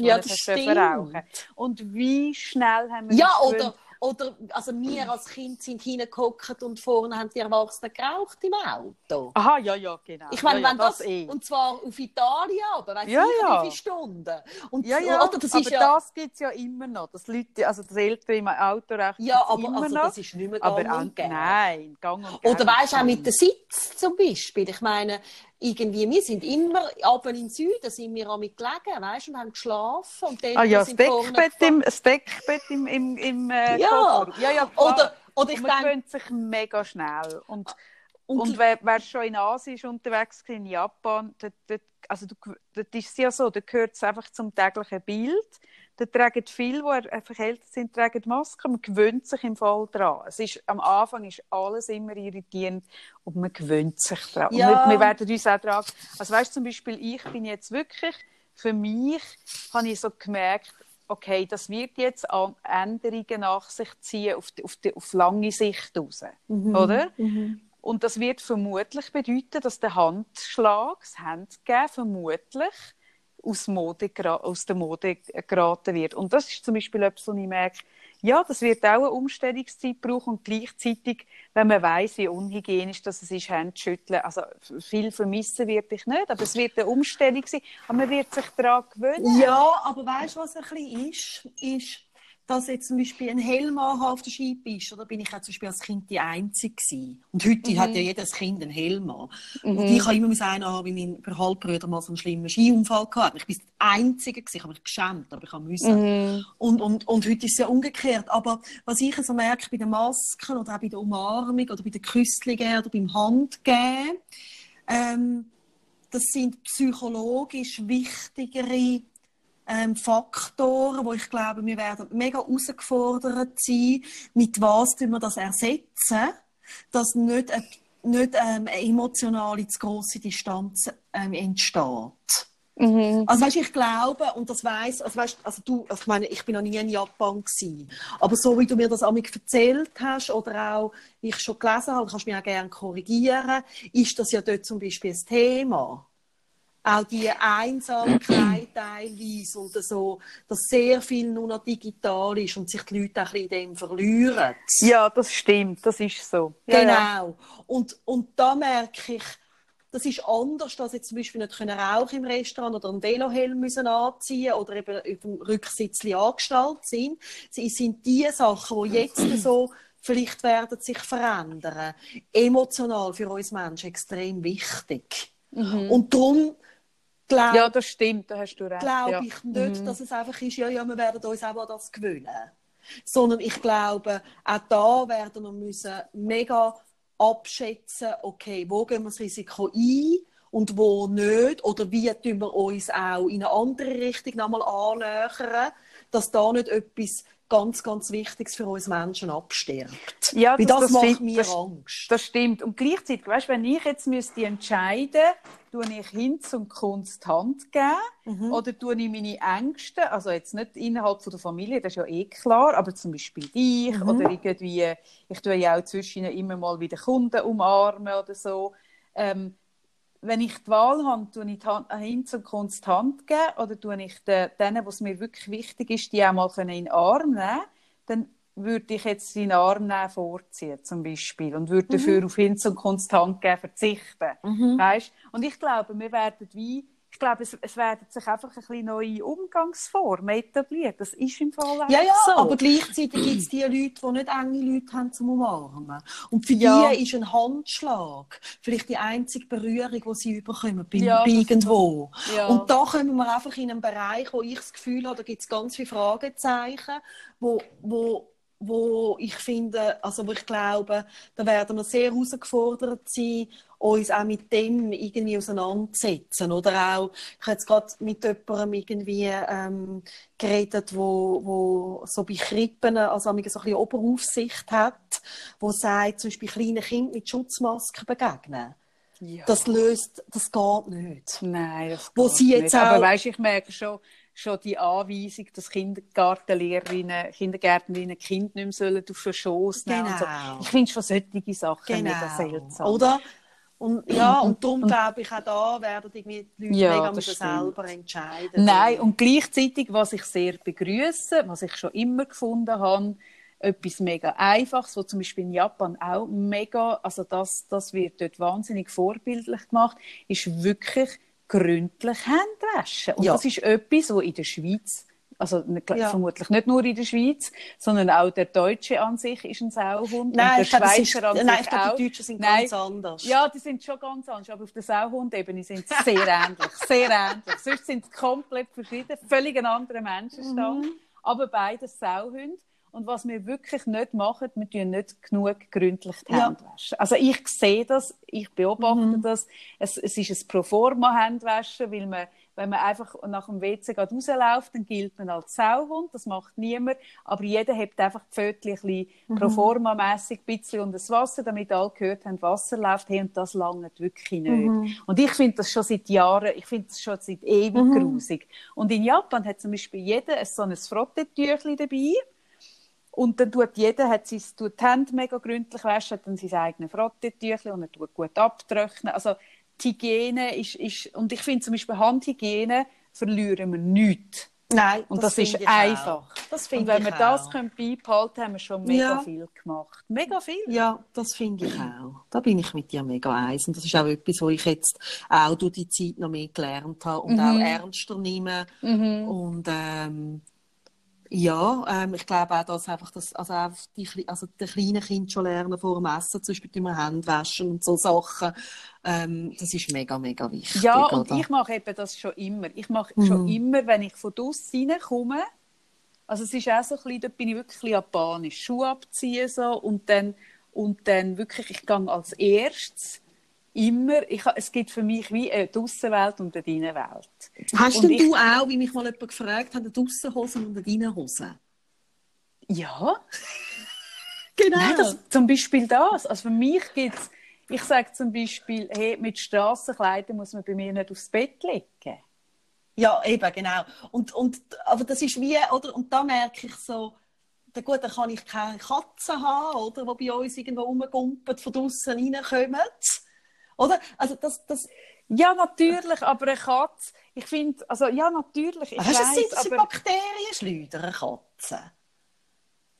wo Ja, dürfen stimmt. rauchen Und wie schnell haben wir Ja, oder, oder also wir als Kind sind hingeguckt und vorne haben die Erwachsenen geraucht im Auto. Aha, ja, ja, genau. Ich meine, ja, ja, wenn das, eh. und zwar auf Italien, aber weißt Ja, du, ja. wie viele Stunden? Und, Ja, ja, oder, das aber ja, das gibt es ja immer noch. Das Leute, also das Ältere im Auto rauchen ja, aber immer also, noch. das ist nicht mehr aber gang an, und gäbe. nein, gang und Oder weißt du, auch mit dem Sitz zum Beispiel. Ich meine, irgendwie, wir sind immer, aber in den Süden sind wir auch mit gelegen, weißt und haben geschlafen. Und Ah ja, das Deckbett im, das Deckbett im, im, im äh, Ja. Ja, ja, klar. Oder, oder ich und man gewöhnt sich mega schnell. Und, Und und, die- wer, wer schon in Asien ist unterwegs war, in Japan, dort, dort, also dort ist es ja so, da gehört es einfach zum täglichen Bild. Da tragen viele, die einfach älter sind, tragen Masken. Man gewöhnt sich im Fall daran. Es ist, am Anfang ist alles immer irritierend und man gewöhnt sich daran. Ja. Und wir, wir werden uns auch daran... Also weißt du, zum Beispiel, ich bin jetzt wirklich, für mich habe ich so gemerkt, okay, das wird jetzt Änderungen nach sich ziehen auf, die, auf, die, auf lange Sicht raus. Mhm. Oder? Und das wird vermutlich bedeuten, dass der Handschlag, das Handgeben vermutlich aus, Mode, aus der Mode geraten wird. Und das ist zum Beispiel etwas, wo ich merke, ja, das wird auch eine Umstellungszeit brauchen und gleichzeitig, wenn man weiß, wie unhygienisch das ist, Hände schütteln, also viel vermissen wird ich nicht, aber es wird eine Umstellung sein, aber man wird sich daran gewöhnen. Ja, aber weißt du, was ein bisschen ist? Ist, dass jetzt zum Beispiel ein Helm auf der Skipiste, oder bin ich auch zum Beispiel als Kind die Einzige gewesen. Und heute hat ja jedes Kind einen Helm an. Und ich habe immer einen haben, weil mein Halbbruder mal so einen schlimmen Skiunfall hatte. Ich bin die Einzige gewesen, ich habe mich geschämt, aber ich habe müssen. Und, und, und heute ist es ja umgekehrt. Aber was ich so merke bei den Masken oder auch bei der Umarmung oder bei den Küsslingen oder beim Handgeben, ähm, das sind psychologisch wichtigere ähm, Faktoren, wo ich glaube, wir werden mega herausgefordert sein, mit was wir das ersetzen, dass nicht eine, nicht, ähm, eine emotionale zu grosse Distanz ähm, entsteht. Also weißt, ich glaube und das weiß, also weißt, also du, ich meine, ich bin noch nie in Japan gewesen, aber so wie du mir das amig erzählt hast oder auch wie ich schon gelesen habe, kannst du mich auch gerne korrigieren, ist das ja dort zum Beispiel ein Thema. Auch die Einsamkeit teilweise und so, dass sehr viel nur noch digital ist und sich die Leute auch in dem verlieren. Ja, das stimmt, das ist so. Ja, Genau. ja. Und, und da merke ich, das ist anders, dass jetzt zum Beispiel nicht können im Restaurant oder einen Velohelm müssen anziehen oder eben auf dem Rücksitz angestellt sind. Sie sind die Sachen, die jetzt so vielleicht werden sich verändern, emotional für uns Menschen extrem wichtig. Und darum glaube ja, das stimmt, da hast du recht. glaube ja. ich nicht, dass es einfach ist, ja, ja, wir werden uns auch an das gewöhnen. Sondern ich glaube, auch da werden wir müssen mega abschätzen, okay, wo gehen wir das Risiko ein und wo nicht, oder wie tun wir uns auch in eine andere Richtung nochmal annähern, dass da nicht etwas ganz, ganz Wichtiges für uns Menschen abstirbt. Ja, das, das, das, macht mir das, Angst. das stimmt. Und gleichzeitig, weißt, wenn ich jetzt müsste entscheiden, tue ich Hinz und Kunst Hand geben Mhm. oder tue ich meine Ängste, also jetzt nicht innerhalb von der Familie, das ist ja eh klar, aber zum Beispiel dich Mhm. oder irgendwie, ich tue ja auch zwischen immer mal wieder Kunden umarmen oder so. Ähm, wenn ich die Wahl habe, tue ich die Hand, äh, Hinz und Kunst die Hand geben oder tue ich den, denen, was mir wirklich wichtig ist, die auch mal können in den Arm nehmen dann würde ich jetzt seinen Arm nehmen vorziehen, zum Beispiel, und würde dafür auf Hinz und Kunst die Hand geben verzichten. Mhm. Weißt? Und ich glaube, wir werden wie, glaube, es, es werden sich einfach ein bisschen neue Umgangsformen etablieren. Das ist im Fall einfach Ja, ja, so. aber gleichzeitig gibt es die Leute, die nicht enge Leute haben zum Umarmen. Und für Ja. die ist ein Handschlag vielleicht die einzige Berührung, die sie überkommen, bei, Ja, bei irgendwo. ja. Und da kommen wir einfach in einen Bereich, wo ich das Gefühl habe, da gibt es ganz viele Fragezeichen, wo, wo, wo ich finde, also wo ich glaube, da werden wir sehr herausgefordert sein, uns auch mit dem irgendwie auseinanderzusetzen. Oder auch, ich habe jetzt gerade mit jemandem irgendwie ähm, geredet, wo, wo so bei Krippen, also so ein bisschen Oberaufsicht hat, wo sagt, zum Beispiel kleinen Kindern mit Schutzmasken begegnen. ja. Das löst, das geht nicht. Nein, das Wo geht sie jetzt nicht. Aber auch- weißt, ich merke schon, schon die Anweisung, dass Kindergartenlehrerinnen, Kindergärtnerinnen Kinder nicht mehr sollen auf den Schoss nehmen und so. Genau. Ich finde schon solche Sachen mega Genau. seltsam. Oder? Und, ja, und darum glaube ich, auch da werden irgendwie die Leute Ja, mega selber entscheiden. Nein, und gleichzeitig, was ich sehr begrüße, was ich schon immer gefunden habe, etwas mega Einfaches, was zum Beispiel in Japan auch mega, also das, das wird dort wahnsinnig vorbildlich gemacht, ist wirklich gründlich Händewaschen. Und Ja. das ist etwas, was in der Schweiz, also nicht- Ja. vermutlich nicht nur in der Schweiz, sondern auch der Deutsche an sich ist ein Sauhund Nein, und der ich glaube, das ist- Schweizer an nein, sich ich glaube, auch. die Deutschen sind Nein. ganz anders. Ja, die sind schon ganz anders, aber auf der Sauhundebene sind sie sehr ähnlich, sehr ähnlich. Sonst sind sie komplett verschieden, völlig ein anderer Menschenstand, Mhm. aber beides Sauhunde. Und was wir wirklich nicht machen, wir tun nicht genug gründlich die Ja. Hände waschen. Also ich sehe das, ich beobachte Mhm. das. Es, es ist ein Proforma-Handwaschen, weil man, wenn man einfach nach dem WC gerade rausläuft, dann gilt man als Sauhund. Das macht niemand. Aber jeder hat einfach die Pfötchen ein bisschen Mhm. Proforma-mässig ein bisschen unter das Wasser, damit alle gehört haben, Wasser läuft. Hey, und das langt wirklich nicht. Mhm. Und ich finde das schon seit Jahren, ich finde das schon seit ewig grusig. Und in Japan hat zum Beispiel jeder ein so ein Frottetüchli dabei. Und dann tut jeder, hat sein, tut die Hände mega gründlich waschen, hat dann sein eigenes Frottetüchli und er tut gut abtrocknen. Also die Hygiene ist, ist und ich finde zum Beispiel Handhygiene verlieren wir nichts. Nein, Und das, finde ist einfach. Das Und wenn wir das auch. können beibehalten haben wir schon mega Ja. viel gemacht. Mega viel. Ja, das finde ich auch. Da bin ich mit dir mega eins. Und das ist auch etwas, wo ich jetzt auch durch die Zeit noch mehr gelernt habe und Mhm. auch ernster nehme. Und ähm, ja, ähm, ich glaube auch, dass einfach das, also auch die, also die kleinen Kinder schon lernen vor dem Essen, zum Beispiel immer Hände waschen und so Sachen. Ähm, das ist mega, mega wichtig. Ja, und oder? ich mache eben das schon immer. Ich mache Mhm. schon immer, wenn ich von draussen reinkomme, also es ist auch so ein bisschen, dort bin ich wirklich japanisch. Schuhe abziehen so und dann, und dann wirklich, ich gehe als erstes immer, ich, es gibt für mich wie eine Aussenwelt und eine Innenwelt. Hast denn ich- du auch, wie mich mal jemand gefragt hat, eine Aussenhose und eine Innenhose? Ja, Genau. Nein, das, zum Beispiel das. Also für mich gibt es, ich sage zum Beispiel, hey, mit Strassenkleidern muss man bei mir nicht aufs Bett legen. Ja, eben, genau. Und, und, aber das ist wie, oder? Und da merke ich so, da gut, dann kann ich keine Katzen haben, oder? Die bei uns irgendwo rumgumpen, von draussen reinkommen. Oder? Also, das, das, Ja, natürlich, aber eine Katze, ich finde, also ja, natürlich, ich hast du weiss, gesehen, das sind aber, Bakterienschleuder, eine Katze?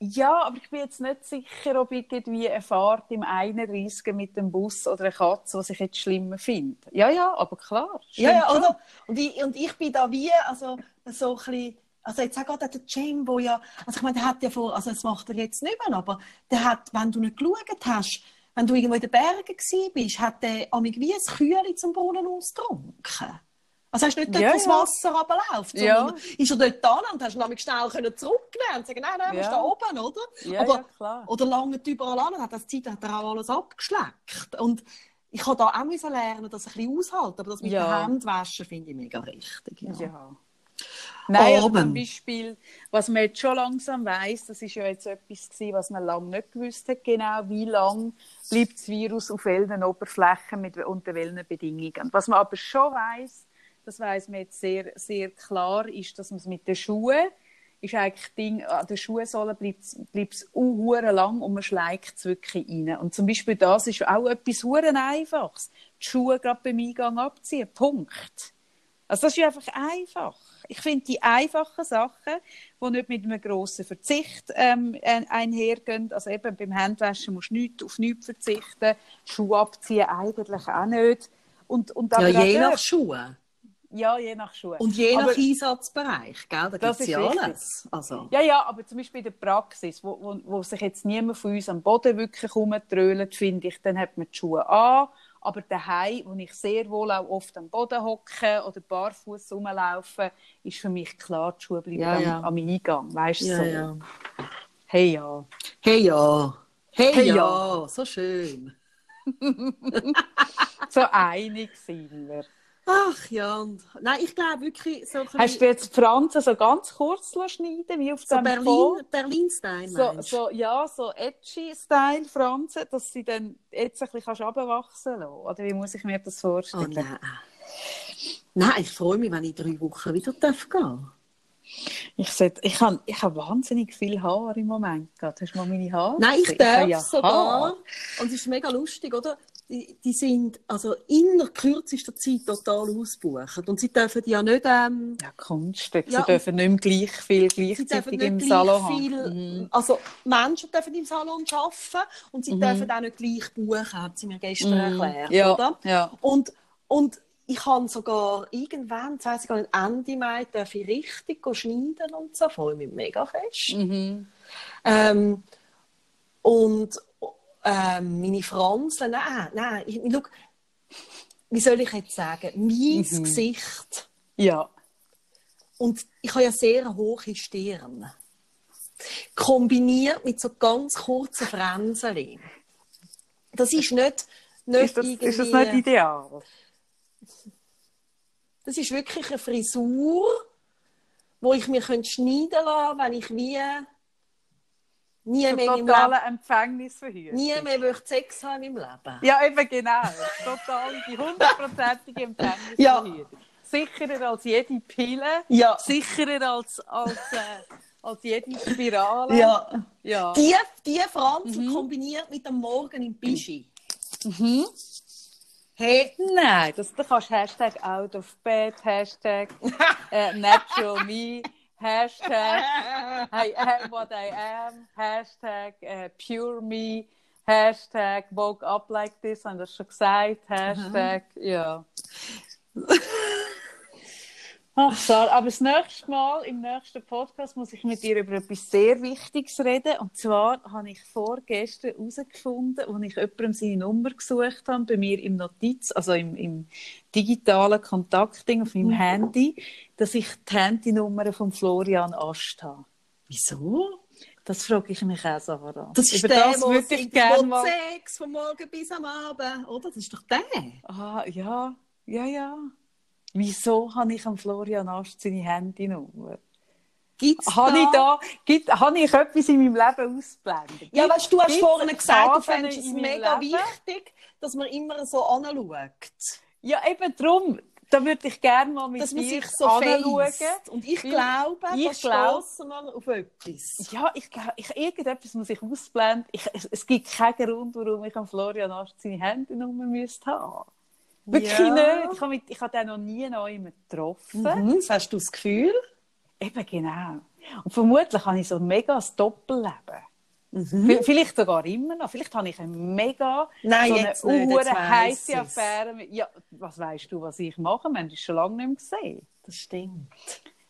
ja, aber ich bin jetzt nicht sicher, ob irgendwie eine Fahrt im 31 mit dem Bus oder eine Katze, was ich jetzt schlimmer finde. Ja, ja, aber klar. Ja, ja, oder? Und ich, und ich bin da wie, also, so ein bisschen, also jetzt auch gerade der Jim, wo ja, also ich meine, der hat ja vor, also das macht er jetzt nicht mehr, aber der hat, wenn du nicht geschaut hast, wenn du irgendwo in den Bergen bist, hat der amig wie ein Kühle zum Brunnen ausgetrunken. Also hast du nicht dort, Ja, das ja. Wasser runterläuft, Ja. sondern ist er dort da und hast nämlich schnell können zurücknehmen und sagen, nein, nein, Ja. sind da oben, oder? Ja, Aber- ja, klar. Oder lange überall an, hat das Zeit hat er auch alles abgeschleckt. Und ich habe da auch lernen, das ein bisschen aushalten, aber das mit Ja. Händen waschen finde ich mega richtig. Ja. Ja. Nein, Oben. zum Beispiel, was man jetzt schon langsam weiss, das ist ja jetzt etwas gewesen, was man lange nicht gewusst hat, genau, wie lange bleibt das Virus auf welchen Oberflächen mit, unter welchen Bedingungen. Was man aber schon weiss, das weiss man jetzt sehr, sehr klar, ist, dass man es mit den Schuhen, ist eigentlich Ding, an den Schuhsohlen bleibt es lang und man schleicht es wirklich rein. Und zum Beispiel das ist auch etwas hure Einfaches. Die Schuhe gerade beim Eingang abziehen. Punkt. Also das ist einfach einfach. Ich finde die einfachen Sachen, die nicht mit einem grossen Verzicht ähm, ein- einhergehen, also eben beim Handwaschen musst du nicht, auf nichts verzichten, Schuhe abziehen eigentlich auch nicht. Und, und Ja, je nach Schuhe. ja, je nach Schuhe. Und je nach Aber- Einsatzbereich, gell? Da Das gibt es ist ja richtig. alles. Also, Ja, ja, aber zum Beispiel in der Praxis, wo, wo, wo sich jetzt niemand von uns am Boden wirklich rumtrölt, finde ich, dann hat man die Schuhe an. Aber daheim, wo ich sehr wohl auch oft am Boden hocke oder barfuß rumlaufe, ist für mich klar, die Schuhe bleiben Ja, ja. Am, am Eingang. Weißt du, ja, so. ja. Hey, ja. Hey ja. Hey, Hey, ja. ja. so schön. So einig sind wir. Ach ja, nein, ich glaube wirklich so Hast du jetzt die Franzen so ganz kurz schneiden, wie auf so dem Berlin? Berlin-Style, So, so, ja, so edgy Style Franzen, dass sie dann jetzt ein bisschen runterwachsen lassen. Oder wie muss ich mir das Oh vorstellen? nein. Nein, ich freue mich, wenn ich drei Wochen wieder darf gehen Ich, seh- ich habe ich hab wahnsinnig viel Haar im Moment. gerade. Hast du mal meine Haare Nein, ich darf habe ja sogar. Haare. Und es ist mega lustig, oder? Die, die sind also in kürzester Zeit total ausgebucht. Und sie dürfen ja nicht, ähm, Ja, Kunst. Sie Ja, dürfen nicht mehr gleich viel sie dürfen gleichzeitig im gleich Salon viel, Mhm. also Menschen dürfen im Salon arbeiten und sie Mhm. dürfen auch nicht gleich buchen, hat sie mir gestern Mhm. erklärt, Ja, oder? ja. Und, und ich kann sogar irgendwann, das heisst, ich kann Ende Mai darf ich richtig schneiden und so, freue mich mega fest. Mhm. Ähm, und ähm, meine Franzen, nein, nein, ich, schau, wie soll ich jetzt sagen, mein Mhm. Gesicht ja. und ich habe ja sehr hohe Stirn, kombiniert mit so ganz kurzen Fränseln. Das ist nicht, nicht Ist das, irgendwie... ist das nicht ideal? Das ist wirklich eine Frisur, wo ich mir könnte schneiden lassen, wenn ich wie nie So mehr, totale Leben, Empfängnisverhütung. nie mehr möchte Sex haben meinem Leben. Ja, eben genau. Total die hundertprozentige Empfängnisverhütung. Sicherer als jede Pille. Ja. Sicherer als, als, äh, als jede Spirale. Ja. ja. Die, die Franzen Mhm. kombiniert mit dem Morgen im Pischi. Mhm. Hey, Nein, das, da kannst Hashtag out of bed, Hashtag äh, natural me, Hashtag I am what I am, Hashtag äh, pure me, Hashtag woke up like this, haben das schon gesagt, Hashtag, ja. Ach, Sarah, aber das nächste Mal, im nächsten Podcast, muss ich mit dir über etwas sehr Wichtiges reden. Und zwar habe ich vorgestern herausgefunden, als ich jemandem seine Nummer gesucht habe, bei mir im Notiz, also im, im digitalen Kontaktding auf meinem Handy, dass ich die Handynummer von Florian Ast habe. wieso? Das frage ich mich auch, Sarah. Das ist über der, das würde ich gerne mal... Sex von morgen bis am Abend, oder? Das ist doch der. Ah, ja, ja, ja. Wieso habe ich am Florian Ast seine Handynummer? Gibt's Habe ich, da? gibt, habe ich etwas in meinem Leben ausgeblendet? Ja, weißt du, hast vorhin gesagt, du fändest es mega Leben? wichtig, dass man immer so anschaut. Ja, eben darum. Da würde ich gerne mal mit Dass man dir sich so anschauen. Und ich glaube, ich da glaub- wir auf etwas. Ja, ich glaube, ich, irgendetwas muss ich ausblenden. Ich, es, es gibt keinen Grund, warum ich am Florian Ast seine Handynummer müsste haben. Wirklich Ja. nicht. Ich habe, mit, ich habe den noch nie neu getroffen. Mhm, das hast du das Gefühl? Eben genau. Und vermutlich habe ich so ein mega Doppelleben. Mhm. Vielleicht sogar immer noch. Vielleicht habe ich ein mega Nein, so eine nicht, jetzt heisse ich's. Affäre. Mit, ja, was weißt du, was ich mache? Wir haben uns schon lange nicht mehr gesehen. Das stimmt.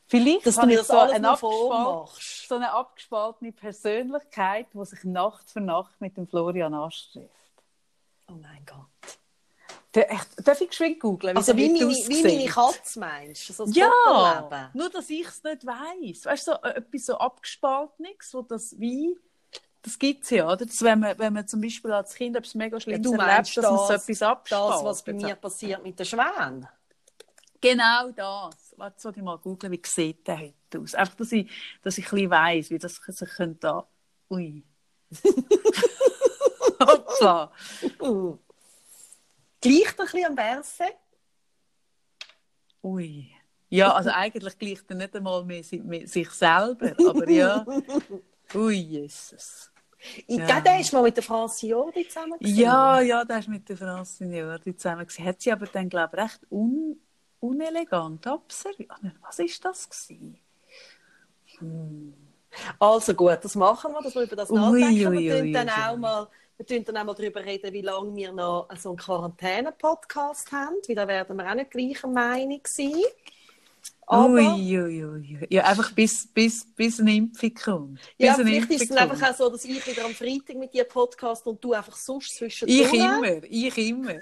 Vielleicht Dass du habe mir das so alles eine, noch so eine abgespaltene Persönlichkeit, die sich Nacht für Nacht mit dem Florian Ast trifft. Oh mein Gott. Darf ich geschwind googeln? Also wie meine, wie meine Katze meinst du? So ja, nur dass ich es nicht weiss. Weißt du, so, äh, etwas so abgespaltenes, wo das wie... Das gibt es ja, oder? Das, wenn, man, wenn man zum Beispiel als Kind etwas mega Schlimmes ja, erlebt, dass man so etwas abspaltet. Das, was bei mir passiert mit den Schwänen. Genau das. Warte, soll ich mal googeln, wie sieht der heute aus? Einfach, dass ich, dass ich ein bisschen weiss, wie das sich könnte da... Ui. Hoppla. Gleicht er ein bisschen am Berse? Ui. Ja, also eigentlich gleicht er nicht einmal mehr sich selber, aber ja. Ui, Jesus. Ja. der ist mal mit der Franciordi zusammen gewesen. Ja, ja, der ist mit der Franciordi zusammen gewesen. Hat sie aber dann, glaube ich, recht un unelegant observiert. Was ist das gewesen? Hm. Also gut, das machen wir, dass wir über das nachdenken. Ui, wir ui, dann auch mal wir können dann auch mal darüber reden, wie lange wir noch so einen Quarantäne-Podcast haben, weil da werden wir auch nicht gleicher Meinung sein. Aber, ui, ui, ui. Ja, einfach bis, bis, bis eine Impfung kommt. Bis ja, vielleicht ist es dann einfach auch so, dass ich wieder am Freitag mit dir Podcast und du einfach sonst zwischen Ich immer, ich immer.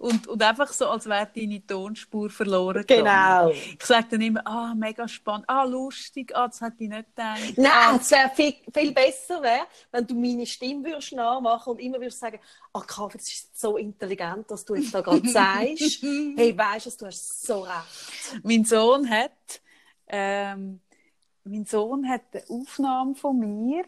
Und, und einfach so, als wäre deine Tonspur verloren Genau. Ich sage dann immer, ah, mega spannend, ah, lustig, ah, das hätte ich nicht gedacht. Nein, ah. es wäre viel, viel besser, wär, wenn du meine Stimme würdest nachmachen und immer würdest sagen, ah, Kaffee, das ist so intelligent, dass du jetzt da gerade sagst. hey, weißt du, du hast so recht. Mein Sohn hat, ähm, mein Sohn hat eine Aufnahme von mir,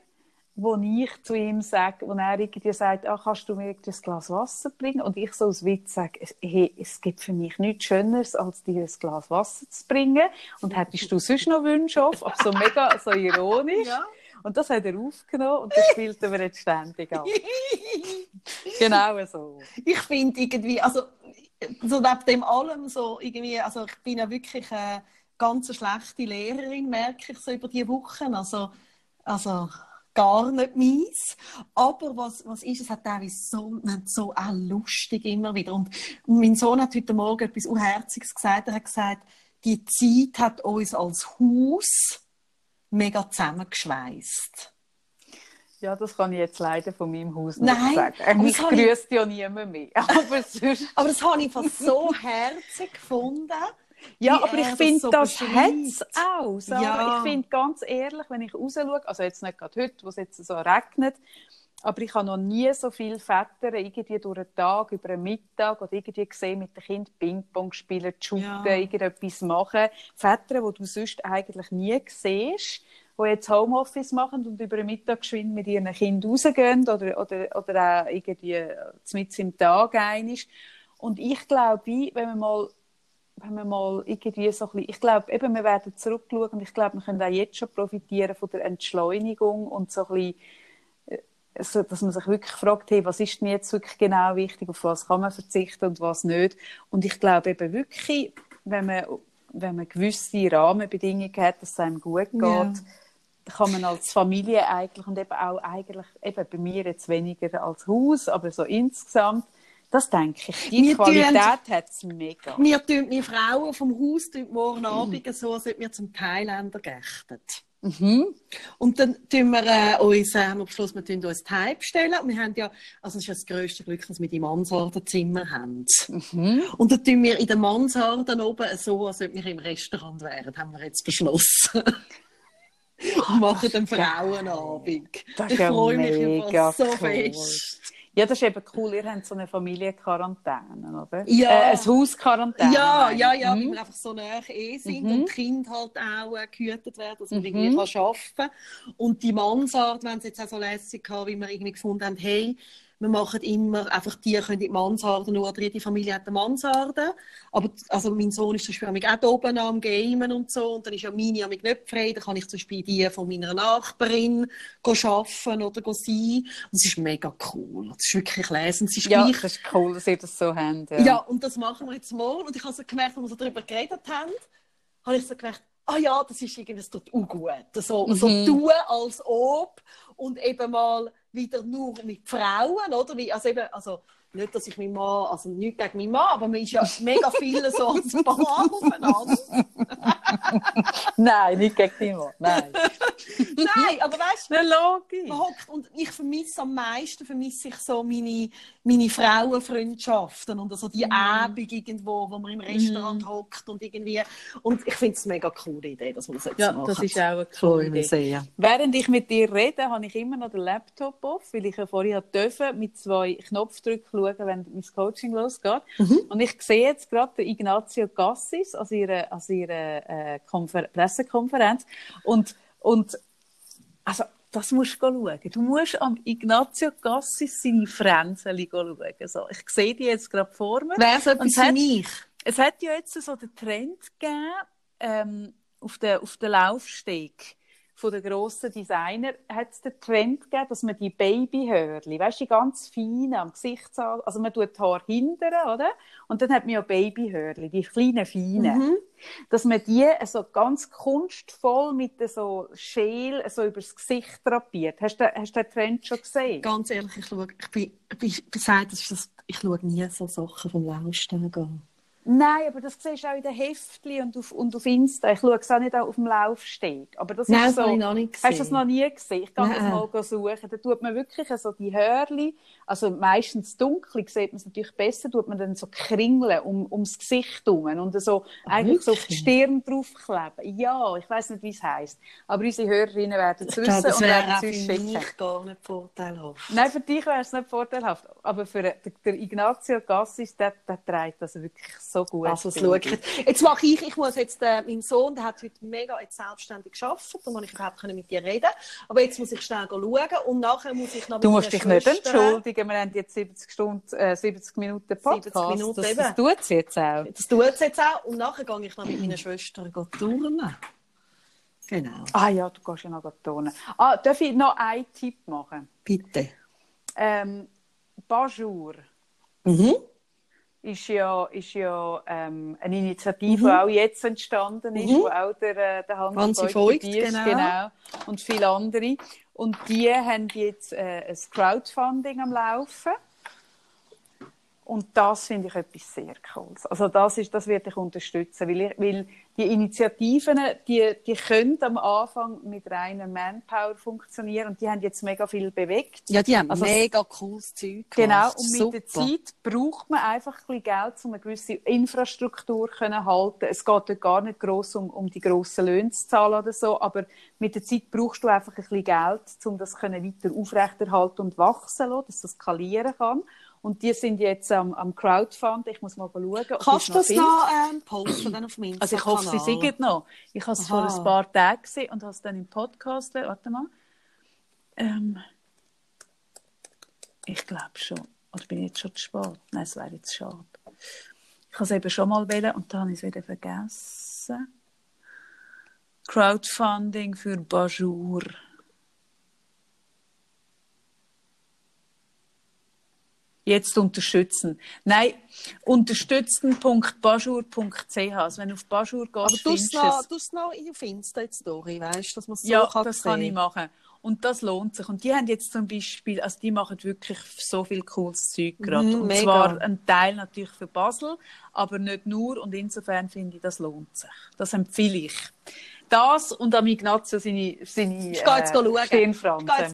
wo ich zu ihm sage, wo er irgendwie sagt, ah, kannst du mir ein Glas Wasser bringen? Und ich so aus Witz sage, hey, es gibt für mich nichts Schöneres, als dir ein Glas Wasser zu bringen. Und hättest du sonst noch Wünsche auf? Aber so mega, so ironisch. Ja. Und das hat er aufgenommen und das spielt er jetzt ständig an. genau so. Ich finde irgendwie, also, so neben dem allem so irgendwie, also ich bin ja wirklich eine ganz schlechte Lehrerin, merke ich so über die Wochen. Also, also, gar nicht meins. Aber was, was ist, es hat teilweise so, so auch lustig immer wieder. Und mein Sohn hat heute Morgen etwas Unherziges gesagt. Er hat gesagt, die Zeit hat uns als Haus mega zusammengeschweißt. Ja, das kann ich jetzt leider von meinem Haus nicht Nein, sagen. Ich grüßt ja niemand mehr. Aber, sonst... aber das habe ich fast so herzig gefunden. Ja, aber ich finde, so das hat es auch. Ja. Ich finde ganz ehrlich, wenn ich raus schaue, also jetzt nicht gerade heute, wo es jetzt so regnet, aber ich habe noch nie so viele Väter irgendwie durch den Tag, über den Mittag oder irgendwie gesehen mit den Kindern Ping-Pong spielen, shooten, ja. irgendetwas machen. Väter, die du sonst eigentlich nie siehst, die jetzt Homeoffice machen und über den Mittag geschwind mit ihren Kindern rausgehen oder, oder, oder auch irgendwie mit im Tag einig. Und ich glaube, wenn man mal wenn wir mal irgendwie so ein bisschen, ich glaube, eben, wir werden zurückschauen und ich glaube, wir können auch jetzt schon profitieren von der Entschleunigung und so ein bisschen, äh, dass man sich wirklich fragt, hey, was ist denn jetzt wirklich genau wichtig, auf was kann man verzichten und was nicht. Und ich glaube eben wirklich, wenn man, wenn man gewisse Rahmenbedingungen hat, dass es einem gut geht, ja. kann man als Familie eigentlich und eben auch eigentlich, eben bei mir jetzt weniger als Haus, aber so insgesamt, das denke ich. Die wir Qualität hat es mega. Wir tun die Frauen vom Haus tun morgen Abend mhm. so, als ob wir zum Thailänder gächtet. Mhm. Und dann tun wir äh, uns, äh, am Schluss, wir tun uns Thai bestellen. Wir haben ja, also es ist ja das grösste Glück, dass wir die Mansardenzimmer haben. Mhm. Und dann tun wir in der Mansarde oben so, als ob wir im Restaurant wären, haben wir jetzt beschlossen. Oh, machen den Frauenabend. Das ist ich freue mich über so cool. fest. Ja, das ist eben cool. Ihr habt so eine Familienquarantäne, oder? Ja. Äh, ein Hausquarantäne. Ja, ja, ja, mhm. weil wir einfach so nah eh sind mhm. und die Kinder halt auch äh, gehütet werden, dass man mhm. irgendwie kann arbeiten kann. Und die Mansart, wenn sie jetzt auch so lässig haben, wie wir irgendwie gefunden haben, hey, wir machen immer, einfach die können in die Mansarde, nur die Familie hat eine Mansarde. Aber, also mein Sohn ist zum Beispiel auch da oben am Gamen und so. Und dann ist ja meine nicht frei. Dann kann ich zum Beispiel die von meiner Nachbarin arbeiten oder sein. Und es ist mega cool. Das ist wirklich lesen. Es ist ja, gleich... das ist cool, dass ihr das so habt. Ja. ja, und das machen wir jetzt morgen. Und ich habe so gemerkt, als wir so darüber geredet haben, habe ich so gemerkt, ah ja, das ist irgendwie, das tut auch gut. So, mhm. so tun, als ob und eben mal wieder nur mit Frauen, oder? Wie, also eben, also nicht, dass ich meinen Mann, also nicht gegen meinen Mann, aber man ist ja mega viele so als Paar aufeinander. Nein, nicht gegen dich, Mann. Nein. Nein, aber weißt du, logisch. man hockt und ich vermisse am meisten vermisse ich so meine, meine Frauenfreundschaften und also die Mhm. Abend irgendwo, wo man im Restaurant hockt und irgendwie und ich finde es eine mega coole Idee, dass man das jetzt Ja, macht. das ist auch eine coole Idee. sehr. Während ich mit dir rede, habe ich immer noch den Laptop auf, weil ich ja vorher durfte mit zwei Knopfdrücken schauen, wenn mein Coaching losgeht. Mhm. Und ich sehe jetzt gerade Ignazio Gassis an ihrer, an ihrer äh, Konfer Pressekonferenz. Und, und also, das musst du schauen. Du musst am Ignazio Gassis seine Fränzeli schauen. So, ich sehe die jetzt gerade vor mir. Wäre es Und etwas es für hat- mich? Es hat ja jetzt so den Trend gegeben, ähm, auf den, auf den Laufsteg von den grossen Designer hat es den Trend gegeben, dass man die Babyhörli, weißt du, die ganz feinen am Gesicht, also man tut die Haare hindern, oder? Und dann hat man ja Babyhörli, die kleinen feinen. Mhm. Dass man die so ganz kunstvoll mit so Schäl so übers Gesicht drapiert. Hast du, hast du den Trend schon gesehen? Ganz ehrlich, ich, schaue, ich bin, ich bin gesagt, das ist das, ich schaue nie so Sachen vom Laufsteg an. Nein, aber das siehst du auch in den Heftchen und auf, und auf Insta. Ich schaue es auch nicht auf dem Laufsteg. Aber das Nein, ist das so, habe ich noch nicht Hast du das noch nie gesehen? Ich kann das Nein. mal suchen. Da tut man wirklich so die Hörli, also meistens dunkel, sieht man es natürlich besser, tut man dann so kringeln um, ums Gesicht herum und so eigentlich so auf die? Stirn draufkleben. Ja, ich weiß nicht, wie es heisst. Aber unsere Hörerinnen werden es wissen glaube, das und wäre werden es uns für schicken. mich gar nicht vorteilhaft. Nein, für dich wäre es nicht vorteilhaft. Aber für den, der Ignazio Gassis, der, der trägt das wirklich so gut. Also, ich. ich. Jetzt mache ich, ich muss jetzt, äh, mein Sohn, der hat heute mega jetzt selbstständig gearbeitet, da muss ich überhaupt mit dir reden. Aber jetzt muss ich schnell schauen und nachher muss ich noch Du musst dich meiner nicht Schwester- entschuldigen, wir haben jetzt 70, Stunden, äh, 70 Minuten Podcast. 70 Minuten das, eben. das tut es jetzt auch. Das tut es jetzt auch. Und nachher gehe ich noch mit meiner Schwester turnen. Genau. Ah ja, du kannst ja noch turnen. Ah, darf ich noch einen Tipp machen? Bitte. Ähm, Bajour Mhm. Ist ja, ist ja ähm, eine Initiative, Mhm. die auch jetzt entstanden ist, Mhm. wo auch der, äh, der Hans ist, genau. genau. Und viele andere. Und die haben jetzt äh, ein Crowdfunding am Laufen. Und das finde ich etwas sehr Cooles. Also das, ist, das werde ich unterstützen, weil, ich, weil die Initiativen, die, die können am Anfang mit reiner Manpower funktionieren und die haben jetzt mega viel bewegt. Ja, die haben Also- mega cooles Zeug Genau, gemacht. und mit Super. der Zeit braucht man einfach ein bisschen Geld, um eine gewisse Infrastruktur zu halten. Es geht dort gar nicht gross um, um die grossen Löhne zu zahlen oder so, aber mit der Zeit brauchst du einfach ein bisschen Geld, um das können weiter aufrechterhalten und wachsen zu lassen, dass das skalieren kann. Und die sind jetzt am, am Crowdfund. Ich muss mal schauen. Kannst du das noch ähm, posten dann auf meinem Also ich hoffe, sie singen noch. Ich habe es vor ein paar Tagen gesehen und habe es dann im Podcast. Warte mal. Ähm, ich glaube schon. Oder bin ich jetzt schon zu spät? Nein, es wäre jetzt schade. Ich habe es eben schon mal wählen und dann habe ich es wieder vergessen. Crowdfunding für Bajour. Jetzt unterstützen. Nein, unterstützen.bajour.ch. Also wenn du auf Bajour gehst, Aber du findest es du es. du's noch auf Insta jetzt durch, weißt du, dass man es so Ja, kann das kann ich sehen. machen. Und das lohnt sich. Und die haben jetzt zum Beispiel, also die machen wirklich so viel cooles Zeug gerade. Mhm, und mega. zwar ein Teil natürlich für Basel, aber nicht nur. Und insofern finde ich, das lohnt sich. Das empfehle ich. Das und am Ignazio seine, seine äh. Stirnfransen.